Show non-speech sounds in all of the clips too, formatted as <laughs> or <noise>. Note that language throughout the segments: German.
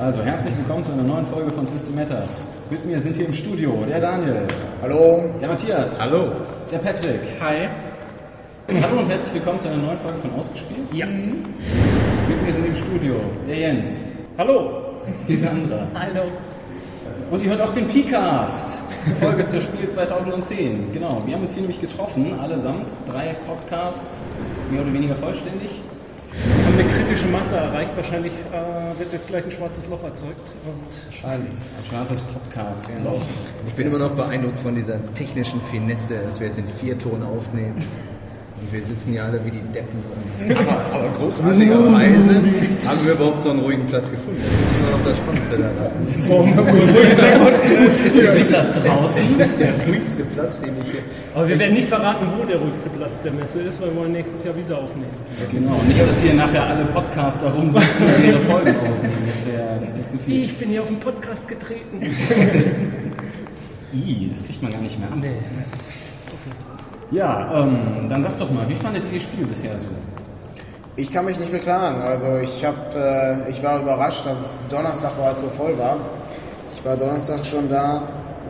also herzlich willkommen zu einer neuen Folge von System Matters. Mit mir sind hier im Studio der Daniel, Hallo. der Matthias, Hallo. der Patrick. Hi. Hallo und herzlich willkommen zu einer neuen Folge von Ausgespielt. Ja. Mit mir sind im Studio der Jens, Hallo. die Sandra Hallo. und ihr hört auch den P-Cast, Folge zur Spiel 2010. Genau, wir haben uns hier nämlich getroffen, allesamt, drei Podcasts, mehr oder weniger vollständig. Wir haben eine kritische Masse erreicht. Wahrscheinlich äh, wird jetzt gleich ein schwarzes Loch erzeugt. Und Wahrscheinlich. Ein schwarzes Podcast. Loch. Ich bin immer noch beeindruckt von dieser technischen Finesse, dass wir jetzt in Vierton aufnehmen. Und wir sitzen hier alle wie die Deppen. Aber, aber großartigerweise haben wir überhaupt so einen ruhigen Platz gefunden. Das finde ich immer noch das Spannendste daran. Ist Gewitter draußen? Das ist der ruhigste Platz, den ich hier. aber wir werden nicht verraten, wo der ruhigste Platz der Messe ist, weil wir wollen nächstes Jahr wieder aufnehmen. Genau, nicht, dass hier nachher alle Podcaster rumsitzen und ihre Folgen aufnehmen. Das wäre das wär zu viel. Ich bin hier auf den Podcast getreten. <laughs> I, das kriegt man gar nicht mehr ab. Nee, das ist. Ja, ähm, dann sag doch mal, wie fandet ihr das Spiel bisher so? Ich kann mich nicht beklagen. Also ich hab, äh, ich war überrascht, dass es Donnerstag bereits so voll war. Ich war Donnerstag schon da.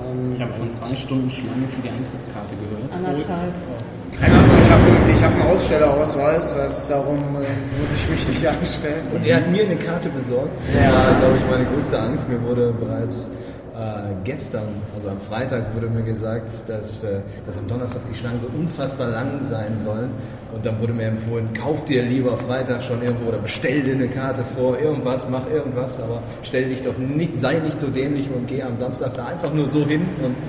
Ähm, Ich habe von zwei Stunden Schlange für die Eintrittskarte gehört. Anderthalb. keine Ahnung, ich habe ich hab einen Ausstellerausweis, das heißt, darum äh, muss ich mich nicht anstellen. Und er hat mir eine Karte besorgt. Das Ja. war, glaube ich, meine größte Angst. Mir wurde bereits äh, gestern, also am Freitag, wurde mir gesagt, dass, äh, dass am Donnerstag die Schlangen so unfassbar lang sein sollen. Und dann wurde mir empfohlen, kauf dir lieber Freitag schon irgendwo oder bestell dir eine Karte vor, irgendwas, mach irgendwas, aber stell dich doch nicht, sei nicht so dämlich und geh am Samstag da einfach nur so hin und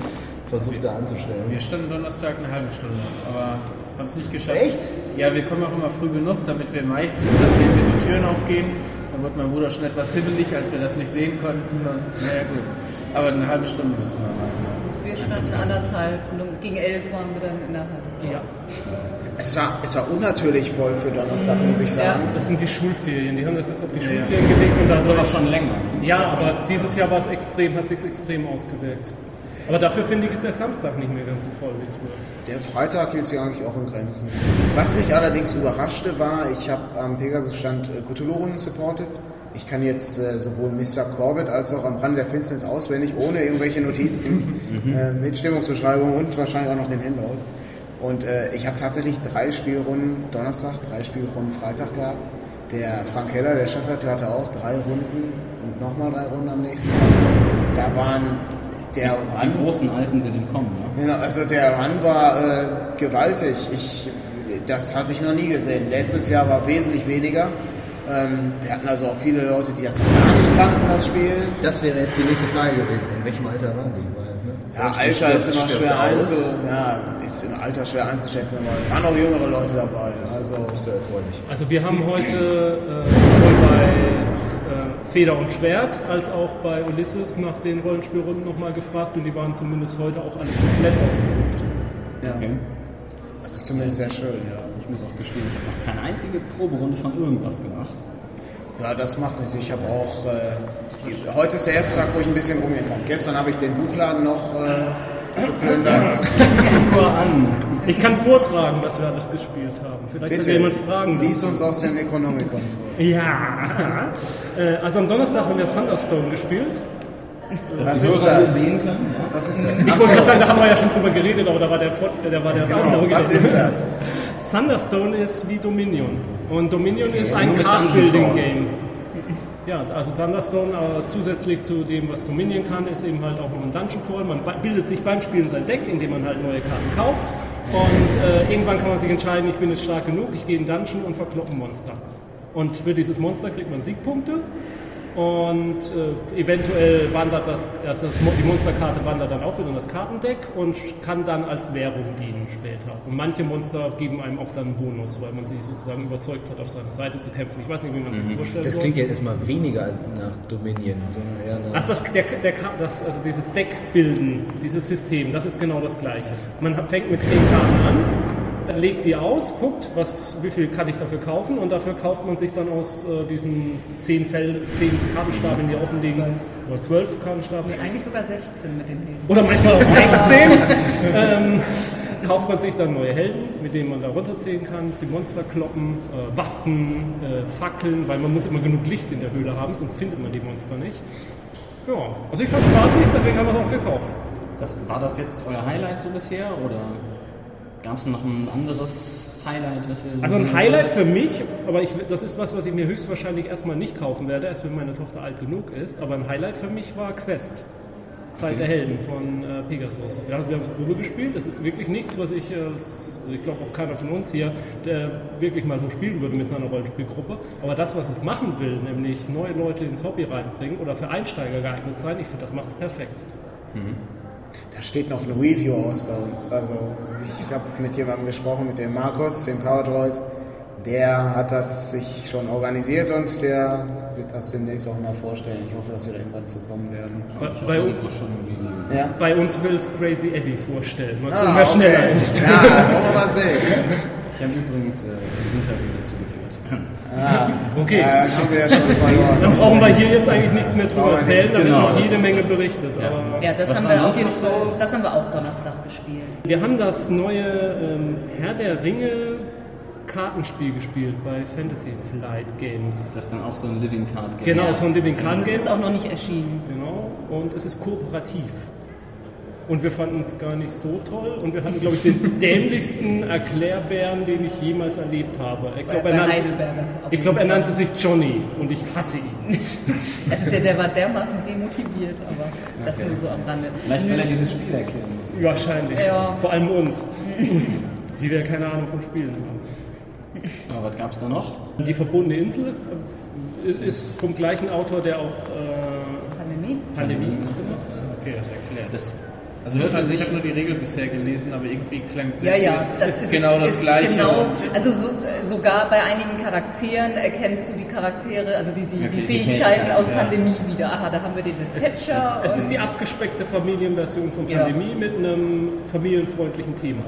versuch da anzustellen. Wir standen Donnerstag eine halbe Stunde, aber haben es nicht geschafft. Echt? Ja, wir kommen auch immer früh genug, damit wir meistens, nachdem wir die Türen aufgehen, dann wird mein Bruder schon etwas hibbelig, als wir das nicht sehen konnten. Und, naja, gut. Aber eine halbe Stunde müssen wir warten. Wir standen anderthalb und um- gegen elf waren wir dann in der Halle. Ja, Es war, es war unnatürlich voll für Donnerstag, muss ich sagen. das sind die Schulferien. Die haben das jetzt auf die Schulferien gelegt und da Das ist aber schon länger. Ja, aber dieses Jahr war es extrem, hat sich extrem ausgewirkt. Aber dafür finde ich, ist der Samstag nicht mehr ganz so voll wie früher. Der Freitag hielt sich eigentlich auch in Grenzen. Was mich allerdings überraschte war, ich habe am Pegasus-Stand äh, Cthulhu-Runden supported. Ich kann jetzt äh, sowohl Mr. Corbett als auch am Rand der Finsternis auswendig, ohne irgendwelche Notizen, äh, mit Stimmungsbeschreibung und wahrscheinlich auch noch den Handouts. Und äh, ich habe tatsächlich drei Spielrunden Donnerstag, drei Spielrunden Freitag gehabt. Der Frank Heller, der Chefredakteur, hatte auch drei Runden und nochmal drei Runden am nächsten Tag. Da waren der Die großen Alten sind im Kommen, ja? Genau, also der Run war äh, gewaltig. Ich, das habe ich noch nie gesehen. Letztes Jahr war wesentlich weniger. Ähm, wir hatten also auch viele Leute, die das gar nicht kannten, das Spiel. Das wäre jetzt die nächste Frage gewesen. In welchem Alter waren die? Weil, ne, Ja, Alter ist immer schwer, einzu, ja, ist im Alter schwer einzuschätzen, aber waren auch jüngere Leute dabei. Also, Bist du erfreulich. Also wir haben heute äh, sowohl bei äh, Feder und Schwert als auch bei Ulysses nach den Rollenspielrunden nochmal gefragt und die waren zumindest heute auch alle komplett ausgebucht. ja, Okay. das ist zumindest sehr schön, ja. Ich muss auch gestehen, ich habe noch keine einzige Proberunde von irgendwas gemacht. Ja, das macht nichts. Ich habe auch, äh, heute ist der erste Tag, wo ich ein bisschen rumgehen kann. Gestern habe ich den Buchladen noch äh, geplündert. <laughs> Nur an. Ich kann vortragen, was wir alles gespielt haben. Vielleicht hat Bitte, jemand Fragen. lies uns aus dem Necronomicon vor. Ja. Äh, also am Donnerstag haben wir Thunderstone gespielt. Dass Was die ist das? sehen können. Was ist das? Ich wollte gerade sagen, da haben wir ja schon drüber geredet, aber da war der, Pod, äh, da war der Genau, was ist das? Thunderstone ist wie Dominion. Und Dominion ist nur ein Card-Building-Game. Ja, also Thunderstone, aber zusätzlich zu dem, was Dominion kann, ist eben halt auch noch ein Dungeon Crawl. Man bildet sich beim Spielen sein Deck, indem man halt neue Karten kauft. Und äh, irgendwann kann man sich entscheiden, ich bin jetzt stark genug, ich gehe in den Dungeon und verkloppe ein Monster. Und für dieses Monster kriegt man Siegpunkte. Und äh, eventuell wandert das, also das, die Monsterkarte wandert dann auch wieder in das Kartendeck und kann dann als Währung dienen später. Und manche Monster geben einem auch dann einen Bonus, weil man sich sozusagen überzeugt hat, auf seiner Seite zu kämpfen. Ich weiß nicht, wie man sich das vorstellen Das soll. klingt ja erstmal weniger als nach Dominion, sondern eher nach. Ach, das, der, der, das, also dieses Deck bilden, dieses System, das ist genau das Gleiche. Man hat, fängt mit zehn Karten an, legt die aus, guckt, was, wie viel kann ich dafür kaufen und dafür kauft man sich dann aus äh, diesen zehn, Fel zehn Kartenstapeln, die offen liegen, oder zwölf Kartenstapeln, Eigentlich sogar 16 mit den Helden. oder manchmal auch <laughs> 16, ähm, kauft man sich dann neue Helden, mit denen man da runterziehen kann, die Monster kloppen, äh, Waffen, äh, Fackeln, weil man muss immer genug Licht in der Höhle haben, sonst findet man die Monster nicht. Ja, also ich fand spaßig, deswegen haben wir es auch gekauft. Das, war das jetzt euer Highlight so bisher oder gab es noch ein anderes Highlight? Was Also ein Highlight für mich, aber ich, das ist was, was ich mir höchstwahrscheinlich erstmal nicht kaufen werde, erst wenn meine Tochter alt genug ist. Aber ein Highlight für mich war Quest. Zeit der Helden von äh, Pegasus. Ja, also wir haben es Probe gespielt. Das ist wirklich nichts, was ich, äh, als- ich glaube auch keiner von uns hier, der wirklich mal so spielen würde mit seiner Rollenspielgruppe. Aber das, was es machen will, nämlich neue Leute ins Hobby reinbringen oder für Einsteiger geeignet sein, ich finde, das macht es perfekt. Da steht noch ein Review aus bei uns. Also ich habe mit jemandem gesprochen, mit dem Markus, dem Powerdroid. Der hat das sich schon organisiert und der wird das demnächst auch mal vorstellen. Ich hoffe, dass wir da irgendwann zu kommen werden. Bei, bei, un- Ja. bei uns will es Crazy Eddie vorstellen. Mal gucken, Ah, wer schneller okay. ist. Ja, wollen wir mal sehen. Ich habe übrigens äh, ein Interview. Ah, Okay. haben wir ja schon <laughs> verloren. Dann brauchen wir hier jetzt eigentlich nichts mehr drüber erzählen, da wird genau. noch jede Menge berichtet. Aber Ja, das haben wir auf jeden das haben wir auch Donnerstag gespielt. wir haben das neue ähm, Herr der Ringe Kartenspiel gespielt bei Fantasy Flight Games. Das ist dann auch so ein Living Card Game. Genau, so ein Living Card Das Game. ist auch noch nicht erschienen. Genau, und es ist kooperativ. Und wir fanden es gar nicht so toll und wir hatten, glaube ich, den <laughs> dämlichsten Erklärbären, den ich jemals erlebt habe. Ich glaube, er, nannte, ich glaub, er nannte sich Johnny und ich hasse ihn. <laughs> Also der, der war dermaßen demotiviert, aber das nur so am Rande. Vielleicht, weil er dieses Spiel erklären muss. Wahrscheinlich. Ja. Vor allem uns, die wir keine Ahnung von Spielen haben. Aber was gab es da noch? Die verbotene Insel ist vom gleichen Autor, der auch äh, Pandemie? Pandemie gemacht gemacht hat. hat. Okay, das erklärt. Das Also hörte ich, ich habe nur die Regel bisher gelesen, aber irgendwie klang Ja, ja, das ist ist genau das ist Gleiche. Genau, also so, sogar bei einigen Charakteren erkennst du die Charaktere, also die, die, Okay, die Fähigkeiten aus ja. Pandemie wieder. Aha, da haben wir den Dispatcher. Es ist und- die abgespeckte Familienversion von Ja. Pandemie mit einem familienfreundlichen Thema.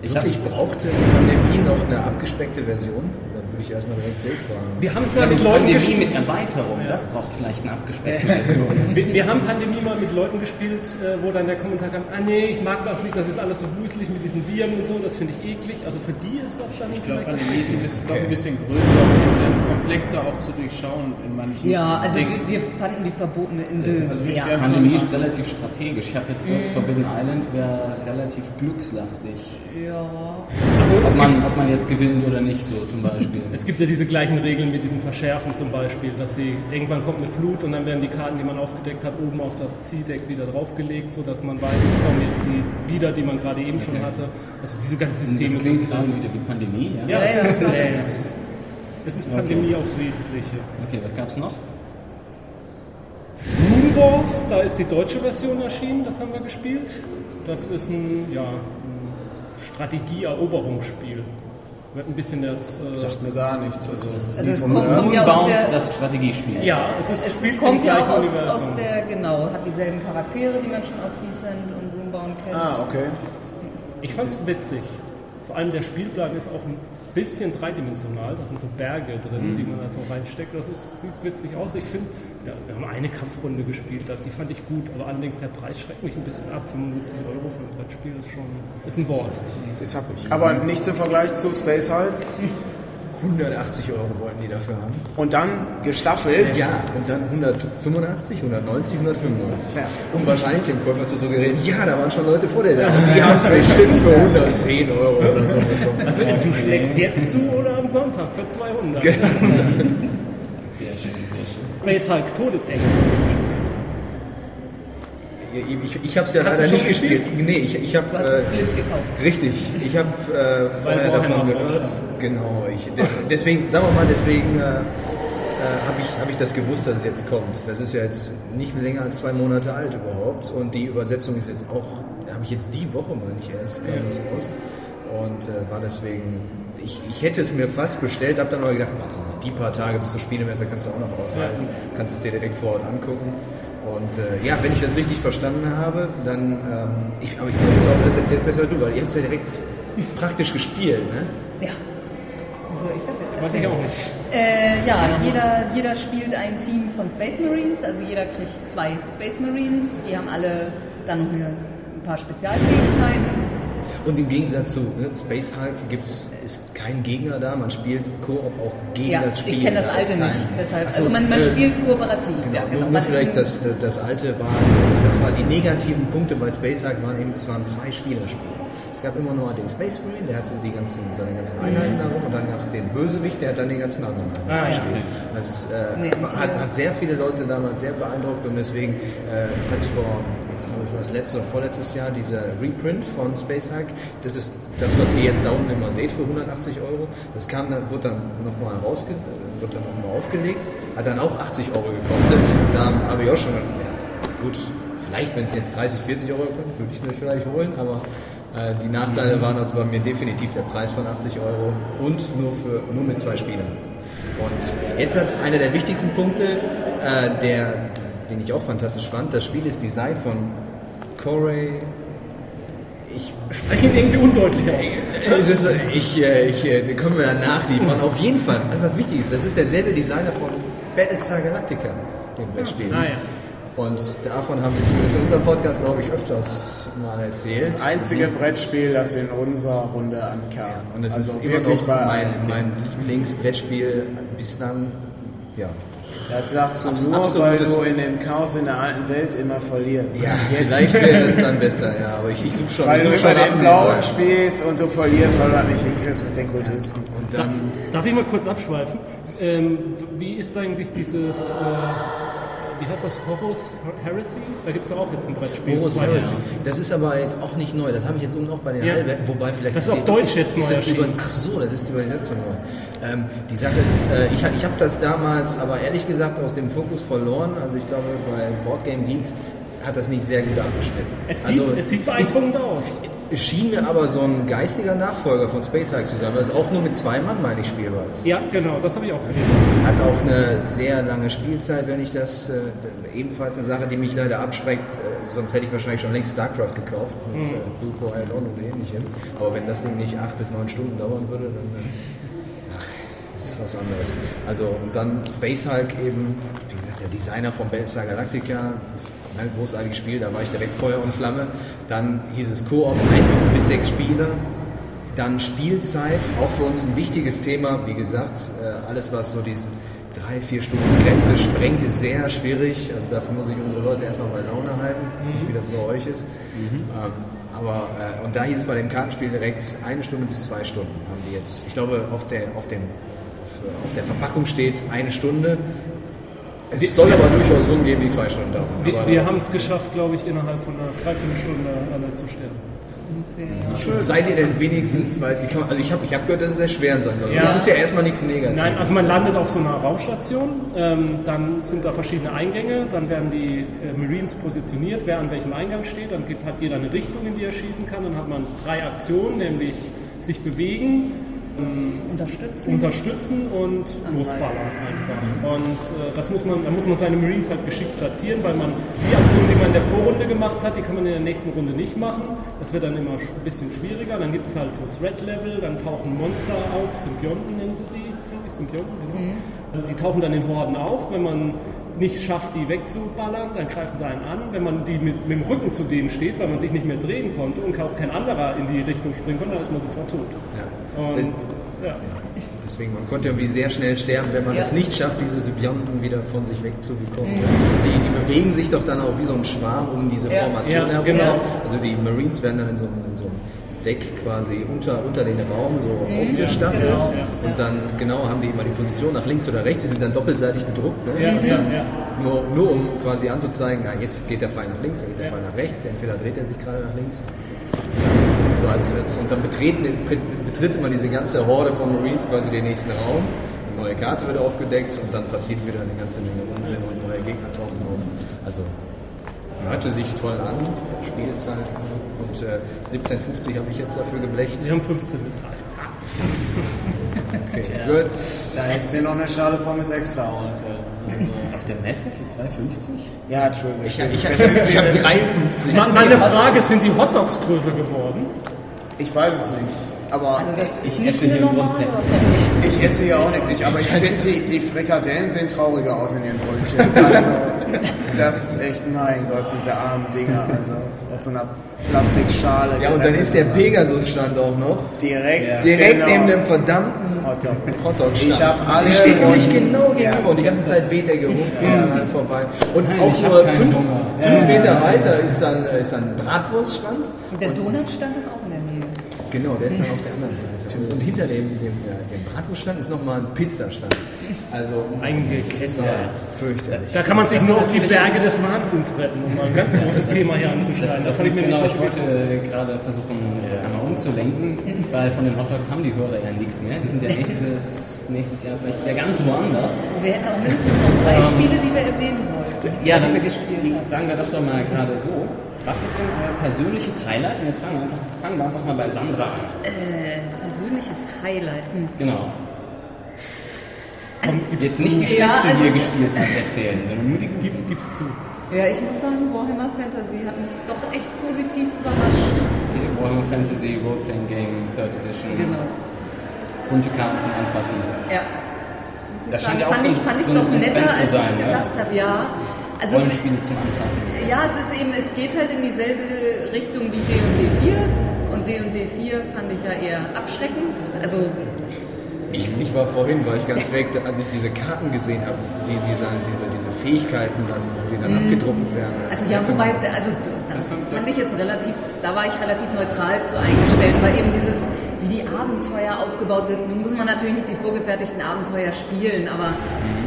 Ich Wirklich brauchte Pandemie noch eine abgespeckte Version? Würde ich erstmal direkt so fragen. Wir haben es mal Ja, mit Leuten Pandemie gespielt. mit Erweiterung, das braucht vielleicht eine abgespeckte Version. <laughs> Wir, wir haben Pandemie mal mit Leuten gespielt, äh, wo dann der Kommentar kam, ah nee, ich mag das nicht, das ist alles so wuselig mit diesen Viren und so, das finde ich eklig. Also für die ist das dann Ich glaube, Pandemie ist ein bisschen, doch ein bisschen größer, ein bisschen komplexer auch zu durchschauen in manchen ja, also wir, wir fanden die verbotene Insel also sehr. Pandemie ist relativ strategisch. Ich habe jetzt gehört, Forbidden Island wäre relativ glückslastig. Ja. Also Ob man, ob man jetzt gewinnt oder nicht, so zum Beispiel. Es gibt ja diese gleichen Regeln mit diesem Verschärfen zum Beispiel, dass sie irgendwann kommt eine Flut und dann werden die Karten, die man aufgedeckt hat, oben auf das Zieldeck wieder draufgelegt, sodass man weiß, es kommen jetzt die wieder, die man gerade eben schon Okay. hatte. Also diese ganzen Das Systeme klingt sind gerade wieder wie Pandemie, ja? Ja, Ja, es, ja, ist, ja. es ist Pandemie aufs Wesentliche. Okay, was gab's noch? Moon Wars, da ist die deutsche Version erschienen, das haben wir gespielt. Das ist ein, ja, ein Strategie-Eroberungsspiel. Wird ein bisschen das. Äh, Sagt mir gar nichts. Also, Das ist Also es kommt- ja aus Moonbound, der- das Strategiespiel. ja, es ist Es, spielt es kommt ja auch aus, aus der, genau, hat dieselben Charaktere, die man schon aus Descent und Roombound kennt. ah, okay. Ich fand's witzig. Vor allem der Spielplan ist auch ein bisschen dreidimensional. Da sind so Berge drin, die man da so reinsteckt. Das ist, sieht witzig aus. Ich finde, ja, wir haben eine Kampfrunde gespielt, die fand ich gut. Aber allerdings der Preis schreckt mich ein bisschen ab. 75 Euro für ein Brettspiel ist schon ist ein Wort. Hab ich. Aber nichts im Vergleich zu Space Hulk. 180 Euro wollten die dafür haben. Und dann gestaffelt. Ja, und dann 185, 190, 195. Ja. Um wahrscheinlich dem Käufer zu suggerieren, ja, da waren schon Leute vor dir da. Und die haben es bestimmt für 110 Euro oder so bekommen. Also du schlägst jetzt zu oder am Sonntag für 200. Sehr schön, sehr schön. Space Hulk Todesengel. Ich, ich, habe es ja Hast leider nicht gespielt. gespielt? Nee, ich, ich habe... Gekauft. Richtig, ich habe äh, vorher davon gehört. Genau, ich, de, deswegen, sagen wir mal, deswegen äh, äh, habe ich, hab ich das gewusst, dass es jetzt kommt. Das ist ja jetzt nicht länger als zwei Monate alt überhaupt und die Übersetzung ist jetzt auch, habe ich jetzt die Woche mal nicht erst, kam das raus und äh, war deswegen, ich, ich hätte es mir fast bestellt, habe dann aber gedacht, warte mal, die paar Tage bis zur Spielemesse kannst du auch noch aushalten, kannst es dir direkt vor Ort angucken. Und äh, ja, wenn ich das richtig verstanden habe, dann, ähm, ich, aber ich glaube, das erzählst besser du, weil ihr habt es ja direkt praktisch gespielt, ne? Ja. Soll ich das jetzt Weiß ich auch nicht. Äh, ja, jeder, jeder spielt ein Team von Space Marines, also jeder kriegt zwei Space Marines, die haben alle dann noch eine, ein paar Spezialfähigkeiten. Und im Gegensatz zu ne, Space Hulk gibt's, ist kein Gegner da, man spielt Koop auch gegen Ja, das Spiel. ich kenne das Da alte kein- nicht. Deshalb, Ach so, also man, man äh, spielt kooperativ. Genau, ja, genau. nur, nur ist vielleicht das, das, das alte war, das war die negativen Punkte bei Space Hulk waren eben, es waren zwei Spielerspiele. Es gab immer nur den Space Marine, der hatte die ganzen, seine ganzen Einheiten darum und dann gab es den Bösewicht, der hat dann die ganzen anderen Einheiten Ah, ja, gespielt. Das äh, Nee, hat, hat sehr viele Leute damals sehr beeindruckt und deswegen äh, als vor, jetzt glaube ich, war es letztes oder vorletztes Jahr, dieser Reprint von Space Hulk, das ist das, was ihr jetzt da unten immer seht für 180 Euro, das kam dann, wird dann nochmal rausge äh, wird dann nochmal aufgelegt, hat dann auch 80 Euro gekostet. Da habe ich auch schon gedacht, ja, gut, vielleicht, wenn es jetzt 30, 40 Euro kostet, würde ich mir vielleicht holen, aber äh, die Nachteile waren also bei mir definitiv der Preis von 80 Euro und nur, für, nur mit zwei Spielern. Und jetzt hat einer der wichtigsten Punkte, äh, der, den ich auch fantastisch fand, das Spiel ist Design von Corey. Ich Sprechen irgendwie undeutlich aus. es ist, ich, äh, ich, äh, können wir ja nachliefern. Auf jeden Fall, was das wichtig ist, das ist derselbe Designer von Battlestar Galactica, dem Brettspiel. Ah, ja. Und davon haben wir zumindest in unserem Podcast, glaube ich, öfters mal erzählt. Das einzige Brettspiel, das in unserer Runde ankam. Und es also ist immer wirklich noch mein, mein Lieblingsbrettspiel bislang. Ja, Das sagst du Abs- nur, weil du in dem Chaos in der alten Welt immer verlierst. ja Jetzt, vielleicht wäre es dann besser, ja, aber ich, ich suche schon, weil ich du such schon immer den Blauen spielst und du verlierst, weil du das nicht hinkriegst mit den Kultisten. Und dann, Darf ich mal kurz abschweifen? Ähm, wie ist eigentlich dieses, äh, wie heißt das, Horus Heresy? Da gibt es auch jetzt ein Brettspiel. Horus Heresy. Das ist aber jetzt auch nicht neu. Das habe ich jetzt unten auch bei den Ja. Heilwerken. Wobei vielleicht Das ist auf Deutsch jetzt ist neu über, erschienen. Ach so, das ist die Übersetzung neu. Ähm, die Sache ist, äh, ich, ich habe das damals, aber ehrlich gesagt aus dem Fokus verloren. Also ich glaube, bei Boardgame Geeks hat das nicht sehr gut abgeschnitten. Es sieht, also, es sieht ist, beeindruckend aus. Schien mir aber so ein geistiger Nachfolger von Space Hulk zu sein, weil es auch nur mit zwei Mann, meine ich, spielbar ist. Ja, genau, das habe ich auch gelesen. Hat auch eine sehr lange Spielzeit, wenn ich das, äh, ebenfalls eine Sache, die mich leider abschreckt, äh, sonst hätte ich wahrscheinlich schon längst StarCraft gekauft, mit äh, Blue Core Add-on und ähnlichem. Aber wenn das Ding nicht acht bis neun Stunden dauern würde, dann äh, ja, ist was anderes. Also und dann Space Hulk eben, wie gesagt, der Designer von Battlestar Galactica, ein großartiges Spiel, da war ich direkt Feuer und Flamme. Dann hieß es Koop 1 bis 6 Spieler. Dann Spielzeit, auch für uns ein wichtiges Thema. Wie gesagt, äh, alles was so diese drei, vier Stunden Grenze sprengt, ist sehr schwierig. Also dafür muss ich unsere Leute erstmal bei Laune halten. Ich weiß nicht, wie das bei euch ist. Ähm, aber, äh, und da hieß es bei dem Kartenspiel direkt eine Stunde bis zwei Stunden haben die jetzt. Ich glaube, auf der, auf dem, auf, äh, auf der Verpackung steht eine Stunde. Es soll aber durchaus rumgehen, die zwei Stunden dauern. Wir, wir haben es geschafft, glaube ich, innerhalb von einer Dreiviertelstunde alle zu sterben. Ungefähr, ja. Seid ihr denn wenigstens, weil kann- also ich habe ich hab gehört, dass es sehr schwer sein soll. Ja. Das ist ja erstmal nichts Negatives. Nein, also man landet auf so einer Raumstation, ähm, dann sind da verschiedene Eingänge, dann werden die äh, Marines positioniert, wer an welchem Eingang steht, dann gibt, hat jeder eine Richtung, in die er schießen kann, dann hat man drei Aktionen, nämlich sich bewegen, Unterstützen. unterstützen und losballern einfach. Und äh, das muss man, da muss man seine Marines halt geschickt platzieren, weil man die Aktion, die man in der Vorrunde gemacht hat, die kann man in der nächsten Runde nicht machen. Das wird dann immer ein bisschen schwieriger. Dann gibt es halt so Threat-Level, dann tauchen Monster auf, Symbionten nennen sie die, glaube ich, Symbionten, genau. Die tauchen dann in Horden auf, wenn man nicht schafft, die wegzuballern, dann greifen sie einen an. Wenn man die mit, mit dem Rücken zu denen steht, weil man sich nicht mehr drehen konnte und auch kein anderer in die Richtung springen konnte, dann ist man sofort tot. Ja. Und ja. Deswegen, man konnte irgendwie sehr schnell sterben, wenn man Ja. es nicht schafft, diese Symbionten wieder von sich wegzubekommen. Die, die bewegen sich doch dann auch wie so ein Schwarm um diese Ja. Formation Ja, herum. genau. Also die Marines werden dann in so, einem- in so einem Deck quasi unter, unter den Raum so aufgestaffelt. genau. Und dann genau haben die immer die Position nach links oder rechts. Die sind dann doppelseitig bedruckt. Ne? Ja, und ja, dann ja. Nur, nur um quasi anzuzeigen, ah, jetzt geht der Pfeil nach links, dann geht der Ja. Pfeil nach rechts. Entweder dreht er sich gerade nach links so als, als, und dann betreten, betritt immer diese ganze Horde von Marines quasi den nächsten Raum. Eine neue Karte wird aufgedeckt und dann passiert wieder eine ganze Menge Unsinn und neue Gegner tauchen auf. Also hörte sich toll an, Spielzeit. Und äh, 17,50 habe ich jetzt dafür geblecht. Sie haben 15 bezahlt. Okay, gut. Da hättest du noch eine Schale Pommes extra holen können. Also, Auf der Messe für 2,50? ja, Entschuldigung. Ich, ich, habe jetzt- 3,50. Ma- Meine Frage, sind die Hotdogs größer geworden? Ich weiß es nicht. Aber Also das Ich esse hier grundsätzlich ich esse ja auch nichts. Ich, aber ich finde, die, die Frikadellen sehen trauriger aus in ihren Brötchen. <laughs> Also, Das ist echt, mein Gott, diese armen Dinger. Also aus so einer Plastikschale. Ja, und dann ist der Pegasus-Stand auch noch. direkt, Ja. Direkt genau. neben dem verdammten Hotdog. Hotdog-Stand. Ich hab alle Die steht nämlich und- genau Ja. gegenüber und die ganze Zeit weht der Geruch ja. vorbei. Und Nein, auch nur fünf, fünf Meter weiter ist dann, ist dann ein Bratwurststand. Der Donutstand ist auch. Genau, der ist dann auf der anderen Seite. Und hinter dem, dem, der- dem Bratwurststand ist nochmal ein Pizzastand. Also das war fürchterlich. Da kann man sich nur auf die Berge des Wahnsinns retten, um mal ein ganz großes <laughs> Thema hier anzuschneiden. Das, Das kann ich mir genau, nicht ich wollte gerade versuchen, äh, einmal umzulenken, weil von den Hotdogs haben die Hörer ja nichts mehr. Die sind ja nächstes, nächstes Jahr vielleicht wieder ganz woanders. Wir hätten auch mindestens noch drei Spiele, die wir erwähnen wollten, Ja, die dann wir gespielt haben. sagen wir doch doch mal gerade so. Was ist denn euer persönliches Highlight? Und jetzt fangen wir einfach, fangen wir einfach mal bei Sandra an. Äh, persönliches Highlight. Hm. Genau. Jetzt nicht die schlechten, Ja, also- die ihr gespielt habt, <laughs> erzählen, sondern nur die guten. Gib's zu. Ja, ich muss sagen, Warhammer Fantasy hat mich doch echt positiv überrascht. Okay, Warhammer Fantasy Roleplaying Game, Third Edition, Genau. bunte Karten zum Anfassen. Ja. Ich Das sagen, scheint ja auch fand so ich, ein- fand ich so ein- doch so ein netter, Trend zu als sein, ich ja? gedacht habe, ja. Also, Rollenspiele zum Anfassen. ja, es ist eben, es geht halt in dieselbe Richtung wie D&D 4 und D&D 4 fand ich ja eher abschreckend. Also, Ich, ich war vorhin, war ich ganz weg, als ich diese Karten gesehen habe, die, diese, diese, diese Fähigkeiten dann, die dann abgedruckt werden. Mhm. also ja, wobei, also das fand ich jetzt relativ, da war ich relativ neutral zu eingestellt, aber eben dieses, wie die Abenteuer aufgebaut sind, nun muss man natürlich nicht die vorgefertigten Abenteuer spielen, aber äh,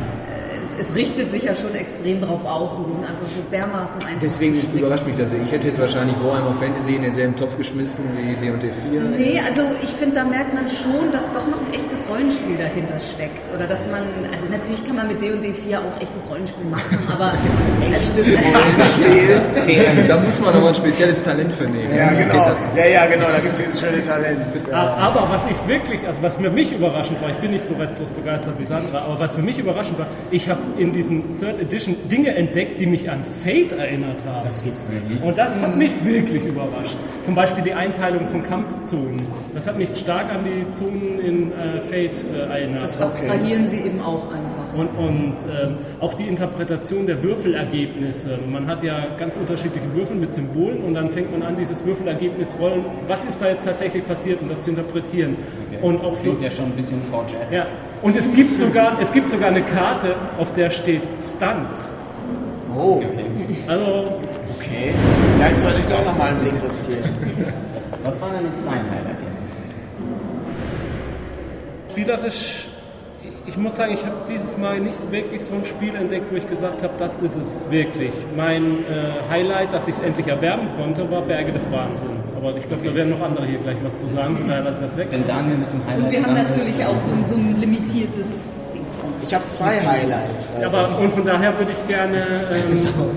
es, es richtet sich ja schon extrem drauf auf und die sind einfach so dermaßen einfach Deswegen gestrickt. überrascht mich das. Ich hätte jetzt wahrscheinlich Warhammer Fantasy in denselben Topf geschmissen wie D&D 4. Nee, also ich finde, da merkt man schon, dass doch noch ein echtes Rollenspiel dahinter steckt. Oder dass man, also natürlich kann man mit D&D 4 auch echtes Rollenspiel machen, aber Echtes Rollenspiel. Da muss man aber ein spezielles Talent für nehmen. Ja, genau. geht das nicht. Ja, ja, genau. Da gibt es dieses schöne Talent. A- Aber was ich wirklich, also was für mich überraschend war, ich bin nicht so restlos begeistert wie Sandra, aber was für mich überraschend war, ich habe in diesen Third Edition Dinge entdeckt, die mich an Fate erinnert haben. Das gibt's nicht. Und das hat mich wirklich überrascht. Zum Beispiel die Einteilung von Kampfzonen. Das hat mich stark an die Zonen in äh, Fate äh, erinnert. das abstrahieren sie eben auch einfach. Und, und ähm, auch die Interpretation der Würfelergebnisse. Man hat ja ganz unterschiedliche Würfel mit Symbolen und dann fängt man an, dieses Würfelergebnis rollen. Was ist da jetzt tatsächlich passiert und das zu interpretieren. Und auch das so, klingt ja schon ein bisschen Forge-esque. ja. Und es gibt sogar, es gibt sogar eine Karte, auf der steht Stunts. Oh, Okay. Also okay. Vielleicht sollte ich doch nochmal einen Blick riskieren. Was, was war denn jetzt dein Highlight jetzt? spielerisch, ich muss sagen, ich habe dieses Mal nicht wirklich so ein Spiel entdeckt, wo ich gesagt habe, das ist es wirklich. Mein äh, Highlight, dass ich es endlich erwerben konnte, war Berge des Wahnsinns. Aber ich glaube, da werden noch andere hier gleich was zu sagen, von daher lasse ich das weg. Wenn Daniel mit dem Highlight Und wir haben dran ist, natürlich auch so ein, so ein limitiertes Dingsbums. Ich habe zwei Highlights. Also. Aber und von daher würde ich gerne. Das ist Ähm, aber,